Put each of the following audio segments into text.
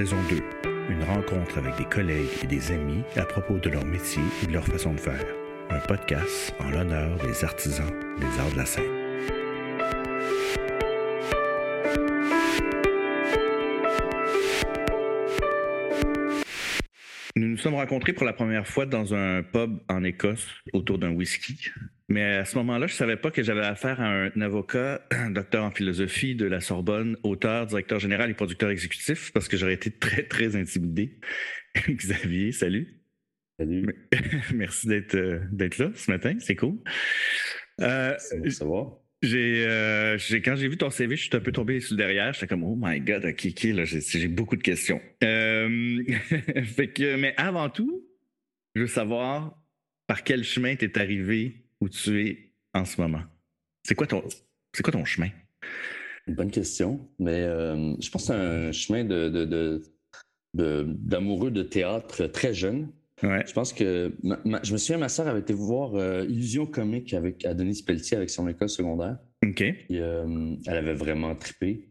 Saison 2. Une rencontre avec des collègues et des amis à propos de leur métier et de leur façon de faire. Un podcast en l'honneur des artisans des arts de la scène. Nous nous sommes rencontrés pour la première fois dans un pub en Écosse autour d'un whisky. Mais à ce moment-là, je ne savais pas que j'avais affaire à un avocat, docteur en philosophie de la Sorbonne, auteur, directeur général et producteur exécutif, parce que j'aurais été très, très intimidé. Xavier, salut. Salut. Merci d'être d'être là ce matin, c'est cool. Euh, ça va? J'ai, euh, j'ai, quand j'ai vu ton CV, je suis un peu tombé sur le derrière. J'étais comme, oh my God, ok, ok, là, j'ai, j'ai beaucoup de questions. Euh, fait que, mais avant tout, je veux savoir par quel chemin tu es arrivé où tu es en ce moment? C'est quoi ton, c'est quoi ton chemin? Une bonne question, mais euh, je pense que c'est un chemin de, de, de, de, d'amoureux de théâtre très jeune. Ouais. Je pense que ma- ma- je me souviens, ma sœur avait été voir euh, Illusion comique avec à Denise Pelletier avec son école secondaire. OK. Euh, elle avait vraiment trippé.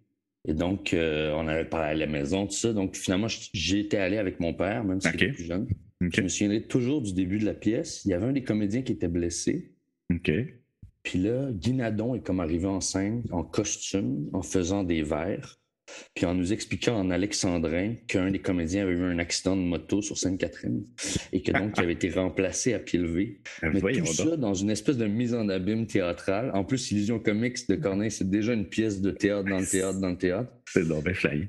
Et donc, euh, on avait parlé à la maison, tout ça. Donc, finalement, j- j'ai été allé avec mon père, même si Ok. j'étais plus jeune. Je me souviendrai toujours du début de la pièce. Il y avait un des comédiens qui était blessé. OK. Puis là, Guy Nadon est comme arrivé en scène, en costume, en faisant des vers, puis en nous expliquant en alexandrin qu'un des comédiens avait eu un accident de moto sur Sainte-Catherine et que donc il avait été remplacé à pied levé. Ben, Mais tout ça dans une espèce de mise en abîme théâtrale. En plus, Illusion Comics de Corneille, c'est déjà une pièce de théâtre dans le théâtre dans le théâtre. C'est donc bien fly.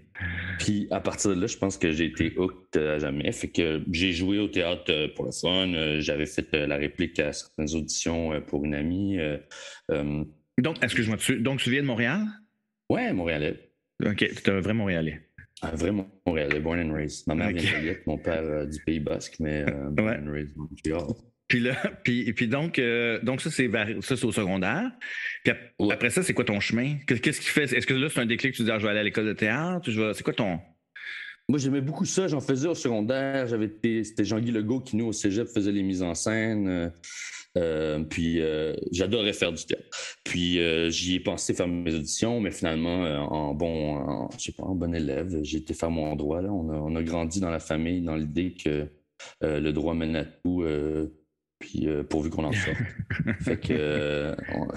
Puis à partir de là, je pense que j'ai été hooked à jamais. Fait que j'ai joué au théâtre euh, pour le fun. Euh, J'avais fait euh, la réplique à certaines auditions pour une amie. Euh, Donc, excuse-moi, tu, donc tu viens de Montréal? Ouais, Montréalais. OK, tu es un vrai Montréalais. Un vrai Montréalais, born and raised. Ma mère vient de mon père euh, du Pays Basque, mais euh, born Ouais. and raised Montréal. Puis là, puis, et puis donc, euh, donc ça, c'est ça, c'est au secondaire. Puis ap- Ouais. après ça, c'est quoi ton chemin? Qu'est- Qu'est-ce qui fait? Est-ce que là, c'est un déclic, tu dis, ah, je vais aller à l'école de théâtre? Je vais- C'est quoi ton? Moi, j'aimais beaucoup ça. J'en faisais au secondaire. J'avais été- C'était Jean-Guy Legault qui, nous, au cégep, faisait les mises en scène. Euh, puis euh, j'adorais faire du théâtre. Puis euh, j'y ai pensé faire mes auditions, mais finalement, en bon, en, je sais pas, en bon élève, j'ai été faire mon droit. Là. On, a, on a grandi dans la famille, dans l'idée que le droit mène à tout. puis pourvu qu'on en sorte. fait que on-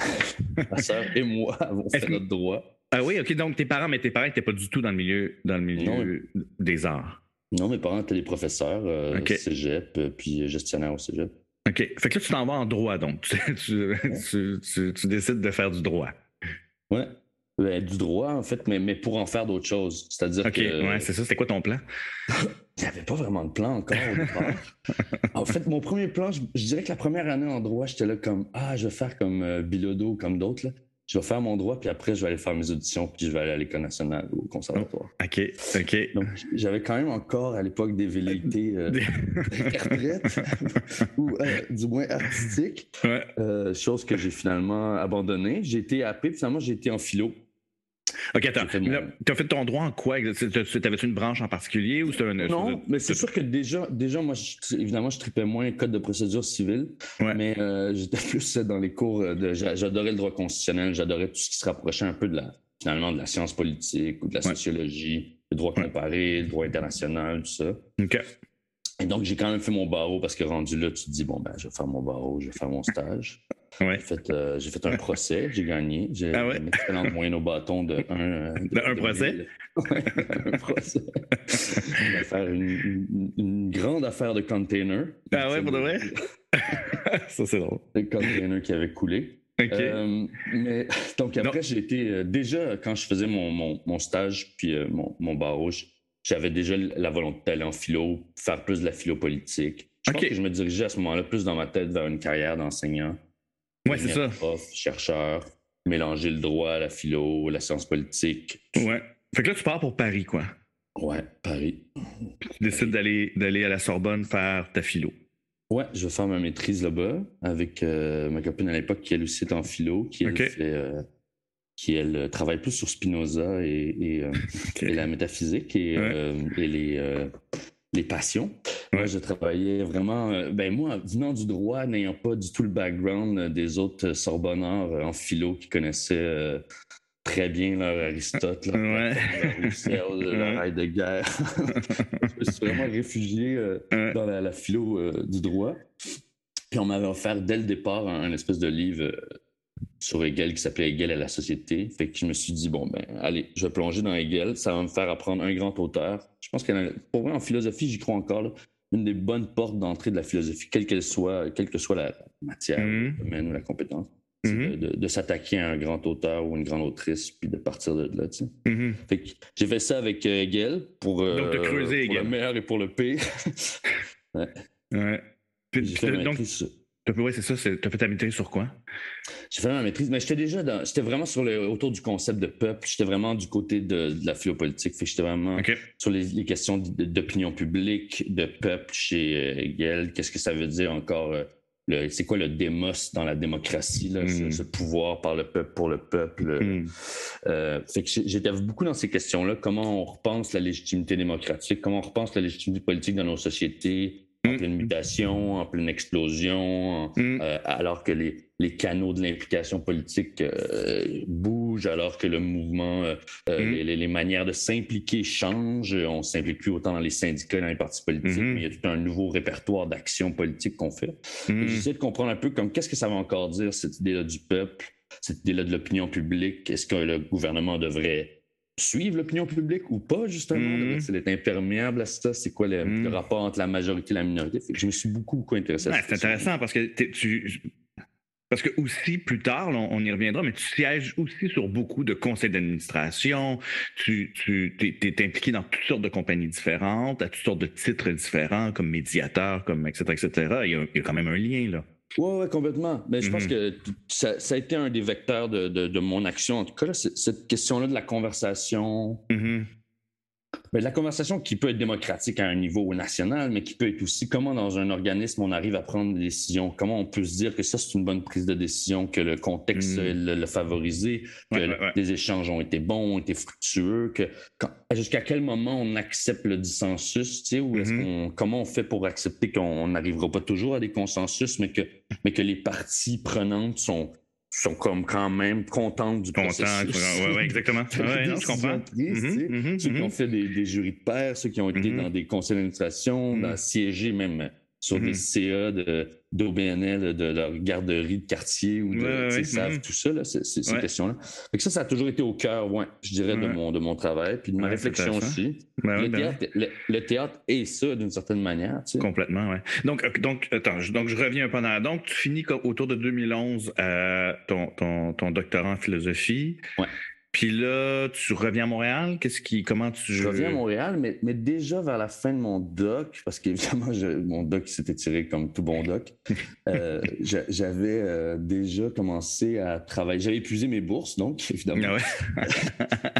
ma sœur et moi avons fait notre droit. Ah oui, OK, donc tes parents, mais tes parents n'étaient pas du tout dans le milieu, dans le milieu des arts. Non, mes parents étaient des professeurs, euh, Ok. cégep, puis gestionnaire au cégep. OK. Fait que là, tu t'en vas en droit, donc. Tu, tu, tu- tu- tu décides de faire du droit. Ouais. Ben, du droit, en fait, mais, mais pour en faire d'autres choses. C'est-à-dire OK, que ouais, c'est ça. C'était quoi ton plan? avait pas vraiment de plan encore en fait, mon premier plan, je, je dirais que la première année en droit, j'étais là comme Ah, je vais faire comme euh, Bilodeau ou comme d'autres. Je vais faire mon droit, puis après, je vais aller faire mes auditions, puis je vais aller à l'École nationale ou au conservatoire. OK, OK. Donc, j'avais quand même encore à l'époque des velléités euh, ou euh, du moins artistiques. Ouais. Euh, chose que j'ai finalement abandonnée. J'ai été happé, puis finalement, j'ai été en philo. OK, attends. Là, T'as fait ton droit en quoi? T'avais-tu une branche en particulier ou c'était un. Non, mais c'est sûr que déjà, déjà moi, je- évidemment, je tripais moins code de procédure civile, Ouais. mais euh, j'étais plus dans les cours de. j'a- J'adorais le droit constitutionnel, j'adorais tout ce qui se rapprochait un peu de la, finalement, de la science politique ou de la Ouais. sociologie, le droit Ouais. comparé, le droit international, tout ça. OK. Et donc, j'ai quand même fait mon barreau parce que rendu là, tu te dis, bon, ben, je vais faire mon barreau, je vais faire mon stage. Ouais. J'ai fait, euh, fait un procès, j'ai gagné. J'ai Ah ouais? une excellente moyenne au bâton de un. De un procès? Un procès. On va faire une, une- une grande affaire de container. Ah ouais, pour de vrai? ça, c'est drôle. Le container qui avait coulé. OK. Euh, mais donc après, j'ai été euh, déjà quand je faisais mon, mon, mon stage puis euh, mon, mon barreau, j'avais déjà la volonté d'aller en philo, faire plus de la philo politique. Je pense Ok. que je me dirigeais à ce moment-là plus dans ma tête vers une carrière d'enseignant. Ouais, c'est ça. Prof, chercheur, mélanger le droit, la philo, la science politique. Ouais. Fait que là, tu pars pour Paris, quoi. Ouais, Paris. Tu décides d'aller d'aller à la Sorbonne faire ta philo. Ouais, je vais faire ma maîtrise là-bas avec euh, ma copine à l'époque qui elle aussi est en philo, qui elle, fait, euh, qui elle euh, travaille plus sur Spinoza et, et, euh, et la métaphysique et, Ouais. et les, les passions. Moi, Ouais. je travaillais vraiment. euh, ben moi, venant du droit, n'ayant pas du tout le background euh, des autres euh, Sorbonneurs en philo qui connaissaient euh, très bien leur Aristote, leur, Ouais. leur, leur, leur guerre. je me suis vraiment réfugié euh, Ouais. dans la, la philo euh, du droit. Puis on m'avait offert dès le départ un, un espèce de livre sur Hegel qui s'appelait Hegel et la société. Fait que je me suis dit, bon, ben, allez, je vais plonger dans Hegel. Ça va me faire apprendre un grand auteur. Je pense que pour vrai, en philosophie, j'y crois encore. là, une des bonnes portes d'entrée de la philosophie, quelle qu'elle soit, quelle que soit la matière, Mhm. le domaine ou la compétence. Mhm. de, s'attaquer à un grand auteur ou une grande autrice, puis de partir de là. Fait que j'ai fait ça avec euh, Hegel pour, euh, Donc, pour le meilleur et pour le pire. Ouais. Puis, ma donc, sur- ouais, c'est ça, c'est- t'as fait ta maîtrise sur quoi? J'ai fait ma maîtrise, mais j'étais déjà dans, j'étais vraiment sur le, autour du concept de peuple. J'étais vraiment du côté de, de la philo-politique. Fait que j'étais vraiment sur les, les questions d'opinion publique, de peuple chez euh, Hegel. Qu'est-ce que ça veut dire encore? euh, c'est quoi le démos dans la démocratie, là, ce, Mm. ce pouvoir par le peuple pour le peuple? euh. Euh, fait que j'étais beaucoup dans ces questions-là. Comment on repense la légitimité démocratique? Comment on repense la légitimité politique dans nos sociétés en Mm. pleine mutation, en pleine explosion, en- Mhm. euh, alors que les, les canaux de l'implication politique euh, bougent, alors que le mouvement, euh, Mm. les, les- manières de s'impliquer changent. On ne s'implique plus autant dans les syndicats, dans les partis politiques, Mhm. mais il y a tout un nouveau répertoire d'actions politiques qu'on fait. J'essaie de comprendre un peu comme qu'est-ce que ça va encore dire, cette idée-là du peuple, cette idée-là de l'opinion publique? Est-ce que le gouvernement devrait suivre l'opinion publique ou pas, justement? Mhm. Devrait-il être imperméable à ça? C'est quoi le, Mhm. le rapport entre la majorité et la minorité? Fait que je me suis beaucoup, beaucoup intéressé à cette c'est intéressant parce que tu. Parce que aussi, plus tard, là, on, y reviendra, mais tu sièges aussi sur beaucoup de conseils d'administration. Tu, tu es, impliqué dans toutes sortes de compagnies différentes, à toutes sortes de titres différents, comme médiateur, comme etc., etc. Il y a, il y a quand même un lien, là. Oui, ouais, complètement. Mais je pense Mhm. que ça, ça a été un des vecteurs de, de- de mon action. En tout cas, là, cette question-là de la conversation, Mhm. Mais la conversation qui peut être démocratique à un niveau national, mais qui peut être aussi comment dans un organisme on arrive à prendre des décisions, comment on peut se dire que ça c'est une bonne prise de décision, que le contexte Mm. l'a favorisé, que Ouais, le- ouais, ouais. les échanges ont été bons, ont été fructueux, que jusqu'à quel moment on accepte le dissensus, tu sais, ou est-ce Mhm. qu'on comment on fait pour accepter qu'on n'arrivera pas toujours à des consensus, mais que mais que les parties prenantes sont sont comme quand même contentes du Content. processus. Ouais, ouais, exactement. Ouais, non, je comprends. Mhm, mhm, Ceux qui mhm. ont fait des, des jurys de pair, ceux qui ont été dans des conseils d'administration, dans siégé même sur Mhm. des CA de- d'OBNL, de, leur garderie de quartier ou de, Ouais, savent Mhm. tout ça, là, ces, ces- ces Ouais. questions-là. Fait que ça, ça a toujours été au cœur, ouais, je dirais, de, mon, de mon travail, puis de ma réflexion aussi. Ben le, ben théâtre, le, le théâtre est ça d'une certaine manière. Tu sais. Complètement, oui. Donc, euh, donc, attends, je, donc je reviens un peu en arrière. Donc, tu finis autour de 2011 euh, ton, ton, ton doctorat en philosophie. Puis là, tu reviens à Montréal? Qu'est-ce qui, comment tu. Je reviens à Montréal, mais, mais déjà vers la fin de mon doc, parce qu'évidemment, mon doc s'était tiré comme tout bon doc, euh, j'a- j'avais euh, déjà commencé à travailler. J'avais épuisé mes bourses, donc, évidemment. Ah ouais.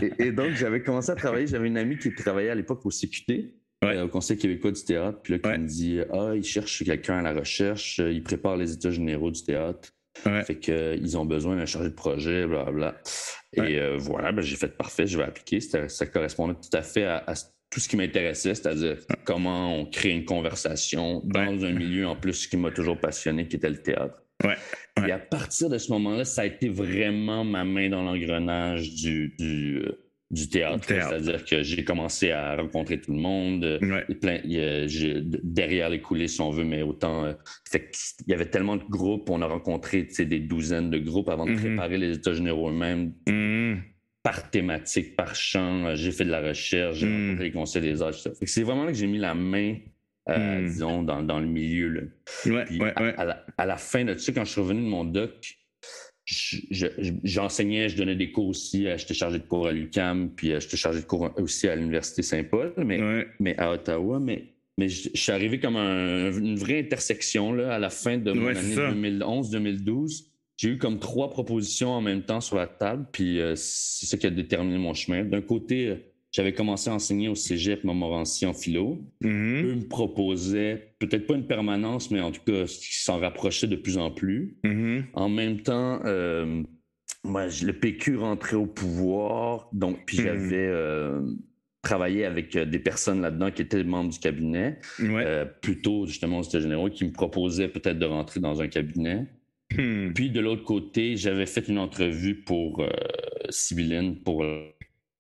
Et, et donc, j'avais commencé à travailler. J'avais une amie qui travaillait à l'époque au CQT, Ouais. euh, au Conseil québécois du théâtre, puis là, qui Ouais. me dit Ah, il cherche quelqu'un à la recherche, il prépare les états généraux du théâtre. Ouais. Fait qu'ils ont besoin d'un chargé de projet, blablabla. Et Ouais. euh, voilà, ben, j'ai fait parfait, je vais appliquer. Ça correspondait tout à fait à, à tout ce qui m'intéressait, c'est-à-dire comment on crée une conversation dans un milieu en plus qui m'a toujours passionné, qui était le théâtre. Ouais. Ouais. Et à partir de ce moment-là, ça a été vraiment ma main dans l'engrenage du, du, euh, du théâtre. C'est-à-dire que j'ai commencé à rencontrer tout le monde. Ouais. il plein- il derrière les coulisses, si on veut, mais autant. euh, qu'il y avait tellement de groupes, on a rencontré des douzaines de groupes avant de Mhm. préparer les États généraux eux-mêmes Mhm. par thématique, par champ. Euh, J'ai fait de la recherche, j'ai Mhm. rencontré les conseils des arts. c'est vraiment là que j'ai mis la main, euh, Mhm. disons, dans, dans le milieu. là. Ouais, Puis ouais, à, ouais. à la, à la fin de ça, quand je suis revenu de mon doc, je- je- je- j'enseignais, je donnais des cours aussi. euh, J'étais chargé de cours à l'UCAM, puis euh, j'étais chargé de cours aussi à l'Université Saint-Paul, mais, Ouais. mais à Ottawa. Mais, mais je, suis arrivé comme un- une vraie intersection là, à la fin de mon Ouais, année ça. 2011-2012. J'ai eu comme trois propositions en même temps sur la table, puis euh, c'est ça qui a déterminé mon chemin. D'un côté, j'avais commencé à enseigner au cégep Montmorency en philo. Mhm. Eux me proposaient peut-être pas une permanence, mais en tout cas, qui s'en rapprochait de plus en plus. Mhm. En même temps, euh, moi, le PQ rentrait au pouvoir, donc puis Mhm. j'avais euh, travaillé avec euh, des personnes là-dedans qui étaient membres du cabinet, Ouais. euh, plutôt justement aux généraux, qui me proposaient peut-être de rentrer dans un cabinet. Hmm. Puis de l'autre côté, j'avais fait une entrevue pour euh, Sibylline pour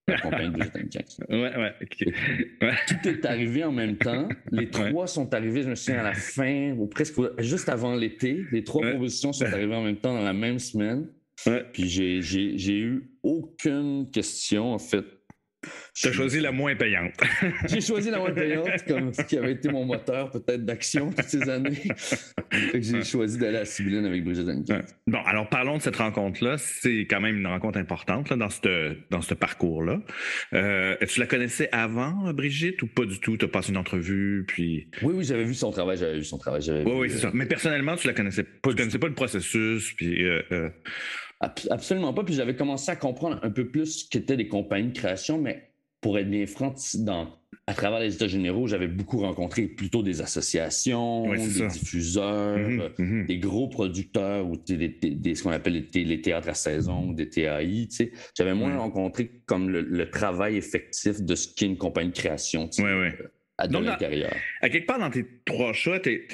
la compagnie de Brigitte Ouais, ouais, ok. Ouais. Tout est arrivé en même temps. Les trois sont arrivés, je me souviens, à la fin, ou presque juste avant l'été. Les trois Ouais. propositions sont arrivées en même temps dans la même semaine. Puis j'ai eu aucune question, en fait. T'as choisi la moins payante. J'ai choisi la moins payante, comme ce qui avait été mon moteur peut-être d'action toutes ces années. J'ai choisi d'aller à Sibylline avec Brigitte. Bon, alors parlons de cette rencontre-là. C'est quand même une rencontre importante là, dans ce dans parcours-là. Euh, tu la connaissais avant, Brigitte, ou pas du tout? Tu as passé une entrevue, puis. Oui, oui, j'avais vu son travail, j'avais vu son travail. j'avais Oui, vu, oui, c'est euh, ça. Mais personnellement, tu la connaissais pas. Tu connaissais pas le processus, puis. euh, Ab- Absolument pas. Puis j'avais commencé à comprendre un peu plus ce qu'étaient des compagnies de création, mais pour être bien franc, dans, à travers les États généraux, j'avais beaucoup rencontré plutôt des associations, des ça. diffuseurs, mhm, euh, mhm. des gros producteurs ou des, des- des- ce qu'on appelle les, thé- les théâtres à saison ou des TAI. tu. J'avais moins Ouais. rencontré comme le, le travail effectif de ce qu'est une compagnie de création tu Ouais, ouais. euh, à l'intérieur. À quelque part dans tes trois choix, t'es,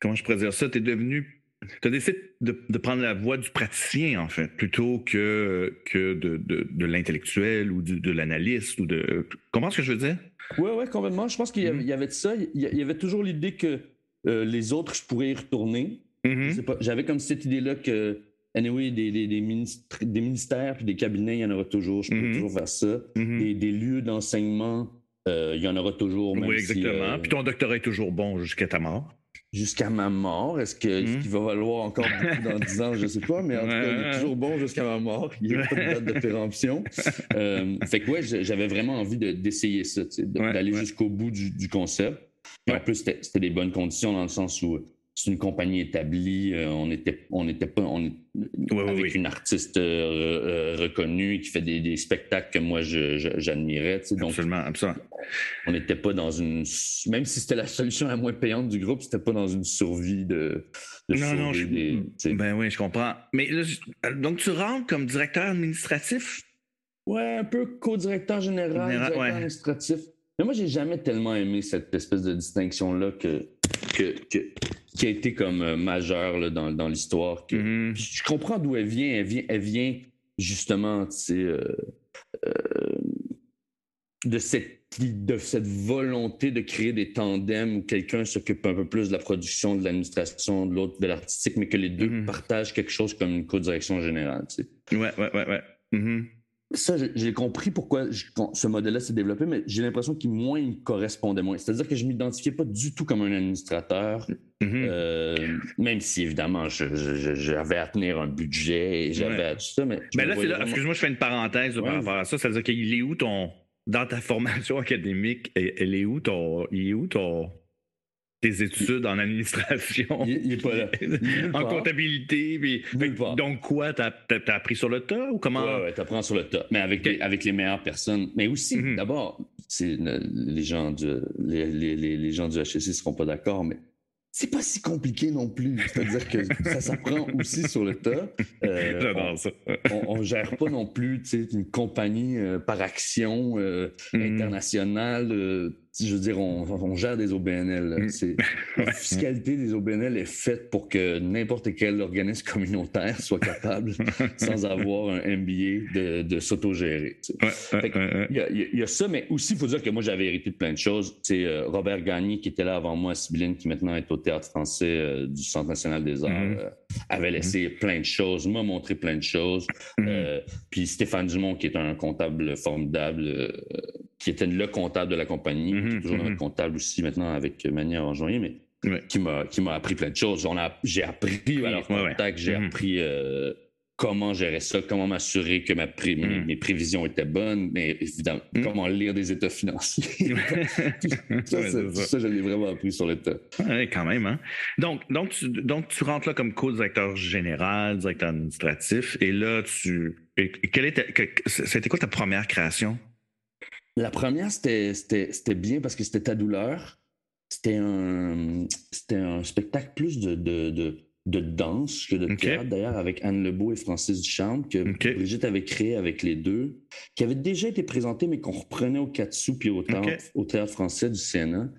comment je pourrais dire ça, t'es devenu. Tu as décidé de, de prendre la voie du praticien, en fait, plutôt que, que de, de, de l'intellectuel ou de l'analyste ou de. Comment est-ce que je veux dire? Oui, oui, complètement. Je pense qu'il y avait, Mhm. il y avait de ça. Il y, avait toujours l'idée que euh, les autres, je pourrais y retourner. Mhm. Pas, J'avais comme cette idée-là que, anyway, des, des, des, ministres- des ministères puis des cabinets, il y en aura toujours. Je peux Mhm. toujours faire ça. Des, des lieux d'enseignement, euh, il y en aura toujours. Même Oui, si, exactement. euh, Puis ton doctorat est toujours bon jusqu'à ta mort. Jusqu'à ma mort? Est-ce que- est-ce Mhm. qu'il va valoir encore beaucoup dans 10 ans? Je ne sais pas, mais en tout cas, il est toujours bon jusqu'à ma mort. Il n'y a pas de date de péremption. Euh, fait que, ouais, j'avais vraiment envie de- d'essayer ça, de- Ouais, d'aller ouais. jusqu'au bout du, du concept. Puis En plus, c'était des bonnes conditions dans le sens où c'est une compagnie établie, euh, on était, on était pas on oui, avec oui. une artiste euh, euh, reconnue qui fait des, des spectacles que moi j'admirais. tu sais. Donc, Absolument, absolument. on n'était pas dans une. Même si c'était la solution la moins payante du groupe, c'était pas dans une survie de. de Non, non, sauver je... des- tu sais. ben oui, je comprends. Mais là, je- donc tu rentres comme directeur administratif? Ouais, un peu co-directeur général, Général, directeur ouais. administratif. Mais moi, j'ai jamais tellement aimé cette espèce de distinction-là que, que, que- qui a été comme euh, majeure là, dans, dans l'histoire. que- Mhm. Puis Je comprends d'où elle vient. Elle vient, elle vient justement, euh, euh, de cette de cette volonté de créer des tandems où quelqu'un s'occupe un peu plus de la production, de l'administration, de l'autre de l'artistique, mais que les deux Mhm. partagent quelque chose comme une co-direction générale. tu sais Ouais, ouais, ouais, ouais. Mhm. Ça, j'ai- compris pourquoi je- ce modèle-là s'est développé, mais j'ai l'impression qu'il moins il correspondait moins. C'est-à-dire que je m'identifiais pas du tout comme un administrateur, Mhm. euh, même si évidemment j'avais à tenir un budget et j'avais Ouais. à tout ça. Mais, Ben là, c'est là, vraiment- excuse-moi, je fais une parenthèse par rapport à ça. Ça veut dire qu'il est où ton. Dans ta formation académique, elle est où ton. Il est où ton. Tes études en administration? Il, il est pas là. Est en comptabilité. Puis, fait donc, quoi, t'as as, appris sur le tas ou comment? Ouais, ouais, t'apprends sur le tas, mais avec, les, avec les meilleures personnes. Mais aussi, Mhm. d'abord, c'est les gens du les, les, les, gens du HEC seront pas d'accord, mais c'est pas si compliqué non plus. C'est-à-dire que ça s'apprend aussi sur le tas. Euh, J'adore ça. on, on gère pas non plus tu sais, une compagnie euh, par action euh, Mhm. internationale. Euh, je veux dire, on, on gère des OBNL. Mhm. C'est- La fiscalité des OBNL est faite pour que n'importe quel organisme communautaire soit capable, sans avoir un MBA, de, de s'autogérer. Il y, y a- il y a ça, mais aussi, il faut dire que moi, j'avais hérité de plein de choses. C'est Robert Gagné, qui était là avant moi à Sibylline, qui maintenant est au Théâtre français euh, du Centre national des arts, Mhm. euh, avait laissé plein de choses, m'a montré plein de choses. Mhm. Euh, puis Stéphane Dumont, qui est un comptable formidable, euh, qui était le comptable de la compagnie, Mhm, qui est toujours mhm. notre comptable aussi maintenant avec Mania Orangerie, mais qui m'a appris plein de choses. J'ai appris à leur contact, j'ai Mhm. appris euh, comment gérer ça, comment m'assurer que ma pré- mes, mes prévisions étaient bonnes, mais évidemment, Mhm. comment lire des états financiers. ça, Ouais, ça, ça. ça, je l'ai vraiment appris sur le tas. Ouais, quand même, hein? Donc, donc, tu, donc, tu rentres là comme co-directeur général, directeur administratif, et là, tu. et- et quelle était, que- c'était quoi ta première création? La première, c'était- bien parce que c'était ta douleur. C'était un, c'était un spectacle plus de, de, de, de danse que de théâtre, d'ailleurs, avec Anne Lebeau et Francis Duchamp, que. Brigitte avait créé avec les deux, qui avait déjà été présenté, mais qu'on reprenait au Katsu puis au théâtre, au théâtre français du CNA.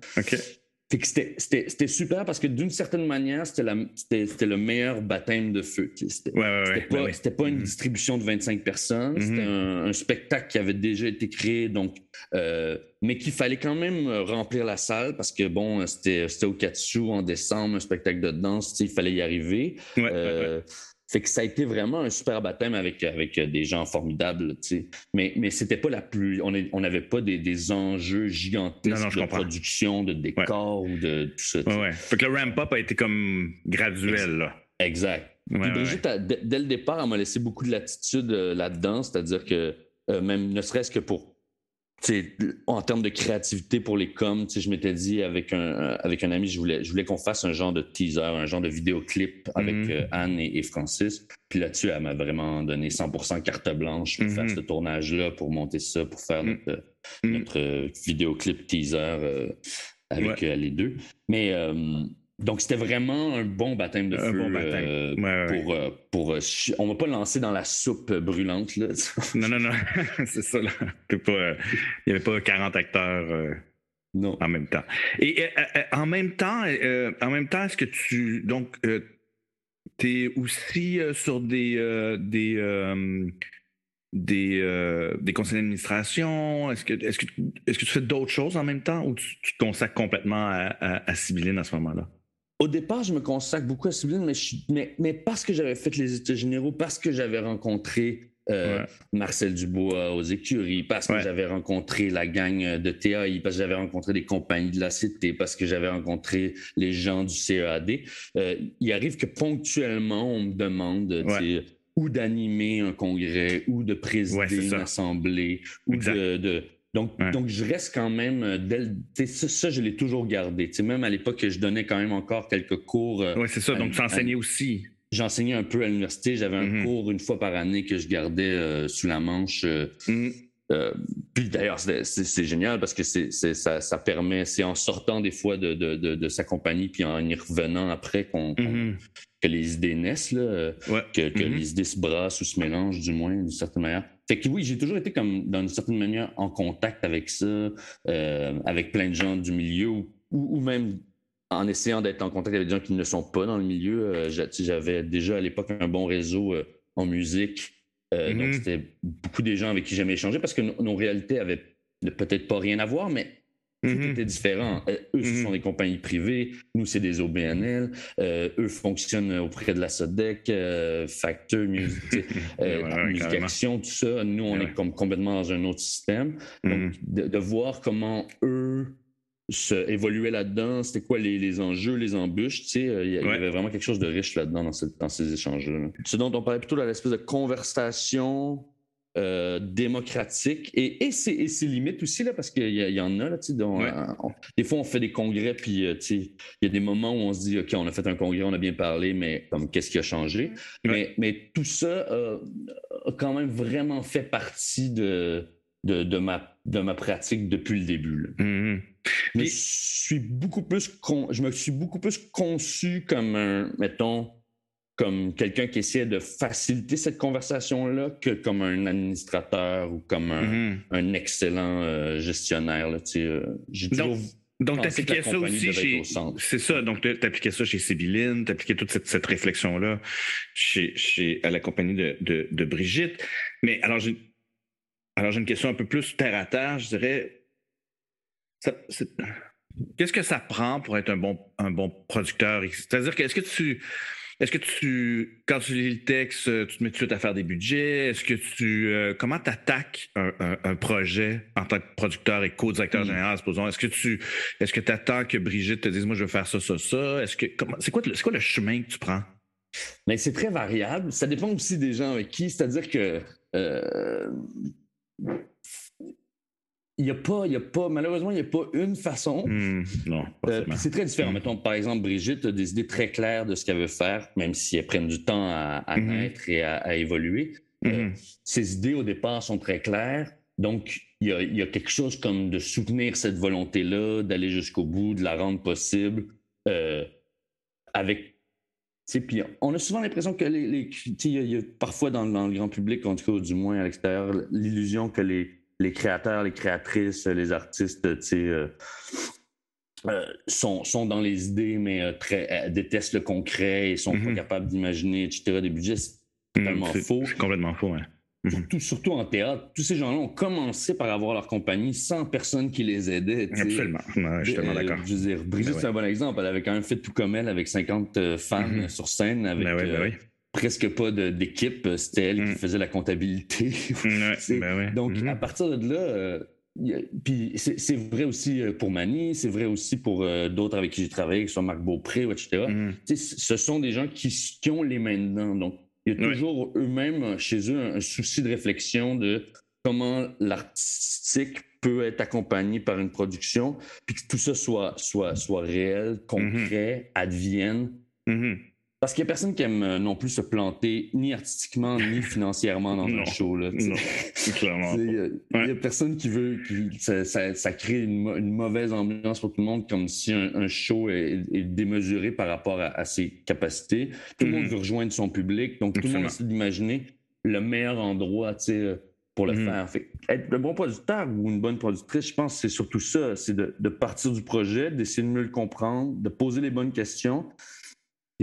C'était super parce que d'une certaine manière, c'était le meilleur baptême de feu. C'était ouais, ouais, pas, pas, une mm-hmm. distribution de 25 personnes, c'était mm-hmm. un, spectacle qui avait déjà été créé, donc, euh, mais qu'il fallait quand même remplir la salle parce que bon, c'était au Katsu en décembre, un spectacle de danse, il fallait y arriver. Euh, fait que ça a été vraiment un super baptême avec, avec des gens formidables, Mais, mais c'était pas la plus. On n'avait pas des, des, enjeux gigantesques de production, de décor ou de tout ça. Ouais, Fait que le ramp-up a été comme graduel, là. Exact. Brigitte, dès le départ, elle m'a laissé beaucoup de latitude euh, là-dedans, c'est-à-dire que euh, même ne serait-ce que pour en termes de créativité pour les coms, je m'étais dit avec un, euh, avec un ami, je voulais, je voulais qu'on fasse un genre de teaser, un genre de vidéoclip avec mhm. euh, Anne et, Francis. Puis là-dessus, elle m'a vraiment donné 100% carte blanche pour faire mhm. ce tournage-là, pour monter ça, pour faire mhm. notre, notre vidéoclip teaser avec les deux. Mais donc, c'était vraiment un bon baptême de feu. Euh, pour, euh, pour, euh, on ne va pas lancer dans la soupe brûlante. Là. non, non, non. c'est ça. il n'y avait pas 40 acteurs non. en même temps. Et en même temps, en même temps, est-ce que tu. Donc, tu es aussi sur des. des des, des conseils d'administration? Est-ce que, est que, est que tu fais d'autres choses en même temps ou tu, te consacres complètement à, à, à Sibylline à ce moment-là? Au départ, je me consacre beaucoup à Sibylline, mais, mais, parce que j'avais fait les États généraux, parce que j'avais rencontré euh, Marcel Dubois aux écuries, parce que j'avais rencontré la gang de TAI, parce que j'avais rencontré des compagnies de la Cité, parce que j'avais rencontré les gens du CEAD. Euh, il arrive que ponctuellement, on me demande ou d'animer un congrès, ou de présider une assemblée, ou de, donc, donc, je reste quand même, euh, ça, ça, je l'ai toujours gardé. même à l'époque, je donnais quand même encore quelques cours. Euh, oui, c'est ça. Donc, tu enseignais aussi. J'enseignais un peu à l'université. J'avais un mm-hmm. cours une fois par année que je gardais euh, sous la manche. Mm. puis d'ailleurs, c'est génial parce que c'est ça, ça, permet, c'est en sortant des fois de, de, de, sa compagnie, puis en y revenant après qu'on mm-hmm. que les idées naissent, là, que, que mm-hmm. les idées se brassent ou se mélangent, du moins, d'une certaine manière. Fait que oui, j'ai toujours été comme d'une certaine manière en contact avec ça, euh, avec plein de gens du milieu ou, ou même en essayant d'être en contact avec des gens qui ne sont pas dans le milieu. Euh, j'avais déjà à l'époque un bon réseau euh, en musique. Donc, mm-hmm. c'était beaucoup des gens avec qui j'aimais échanger parce que nos réalités avaient peut-être pas rien à voir, mais tout mm-hmm. était différent. Euh, eux, ce sont mm-hmm. des compagnies privées. Nous, c'est des OBNL. Euh, eux fonctionnent auprès de la SODEC, euh, Facteur, Musique, Action, tout ça. Nous, on est comme complètement dans un autre système. Donc, mm-hmm. de, voir comment eux se évoluaient là-dedans, c'était quoi les, enjeux, les embûches, tu sais, il y, avait vraiment quelque chose de riche là-dedans dans, dans ces échanges-là. Ce dont on parlait plutôt l'espèce de conversation euh, démocratique et, et ses, limites aussi, là, parce qu'il y, en a. Là, euh, des fois, on fait des congrès, puis euh, il y a des moments où on se dit OK, on a fait un congrès, on a bien parlé, mais comme qu'est-ce qui a changé? Mais, mais, tout ça a quand même vraiment fait partie de, de, ma, de ma pratique depuis le début. Mm-hmm. Mais je suis beaucoup plus je me suis beaucoup plus conçu comme un, mettons, comme quelqu'un qui essayait de faciliter cette conversation-là que comme un administrateur ou comme un, mm-hmm. excellent euh, gestionnaire. Là, euh, j'ai toujours donc, tu appliquais ça aussi chez. C'est ça. Donc, tu appliquais ça chez Sibylline, tu appliquais toute cette, cette réflexion-là chez, chez, à la compagnie de, de, de Brigitte. Mais alors, j'ai alors j'ai une question un peu plus terre à terre. Je dirais. Qu'est-ce que ça prend pour être un bon, un bon producteur? C'est-à-dire que est-ce que tu est-ce que tu, quand tu lis le texte, euh, tu te mets tout de suite à faire des budgets? Est-ce que tu, euh, comment tu attaques un, projet en tant que producteur et co-directeur mm. général, supposons? Est-ce que tu, est-ce que tu attends que Brigitte te dise, moi, je veux faire ça, ça, ça? Est-ce que, c'est quoi, c'est quoi le chemin que tu prends? Mais c'est très variable. Ça dépend aussi des gens avec qui. C'est-à-dire que, euh, il n'y a pas, il y a pas, malheureusement, il n'y a pas une façon. Hmm, non, euh, c'est très différent. Hmm. Mettons, par exemple, Brigitte a des idées très claires de ce qu'elle veut faire, même si elles prennent du temps à, hmm. naître et à, évoluer. Euh, ses idées, au départ, sont très claires. Donc, il y a, quelque chose comme de soutenir cette volonté-là, d'aller jusqu'au bout, de la rendre possible, euh, avec puis on a souvent l'impression que les, il y, a parfois dans, dans, le grand public, en tout cas du moins à l'extérieur, l'illusion que les, les créateurs, les créatrices, les artistes, euh, euh, sont, sont, dans les idées, mais euh, très, euh, détestent le concret et sont pas Mhm. capables d'imaginer, etc. Des budgets, c'est Mm, totalement faux. C'est complètement faux, ouais. Mhm. Surtout, surtout en théâtre, tous ces gens-là ont commencé par avoir leur compagnie sans personne qui les aidait. tu sais. Absolument. Ouais, je suis tellement Euh, d'accord. Je veux dire, Brigitte, Ben ouais. c'est un bon exemple. Elle avait quand même fait tout comme elle avec 50 euh, fans Mhm. sur scène, avec Ben oui, ben oui. Presque pas d'équipe. C'était elle Mm. qui faisait la comptabilité. C'est- ben ouais. Donc, Mhm. à partir de là, euh, puis c'est c'est vrai aussi euh, pour Manny, c'est vrai aussi pour euh, d'autres avec qui j'ai travaillé, que ce soit Marc Beaupré, etc. Ce sont des gens qui, qui ont les mains dedans. Donc, il y a toujours eux-mêmes, euh, chez eux, un, un souci de réflexion de comment l'artistique peut être accompagné par une production, puis que tout ça soit, soit, soit réel, concret, advienne. Parce qu'il n'y a personne qui aime euh, non plus se planter, ni artistiquement, ni financièrement dans un show. Là. Non, clairement. Il n'y a, Ouais. y a personne qui veut. Qui, ça, ça- ça crée une, mauvaise ambiance pour tout le monde, comme si un, un show est, est démesuré par rapport à, à ses capacités. Tout le monde Mhm. veut rejoindre son public, donc tout le monde essaie d'imaginer le meilleur endroit pour le Mhm. faire. Fait, être le bon producteur ou une bonne productrice, je pense que c'est surtout ça c'est de, de partir du projet, d'essayer de mieux le comprendre, de poser les bonnes questions.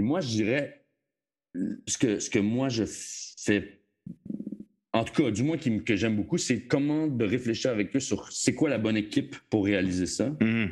Et moi, je dirais ce que, ce que moi je fais en tout cas, du moins qui que j'aime beaucoup, c'est comment de réfléchir avec eux sur c'est quoi la bonne équipe pour réaliser ça. Mhm.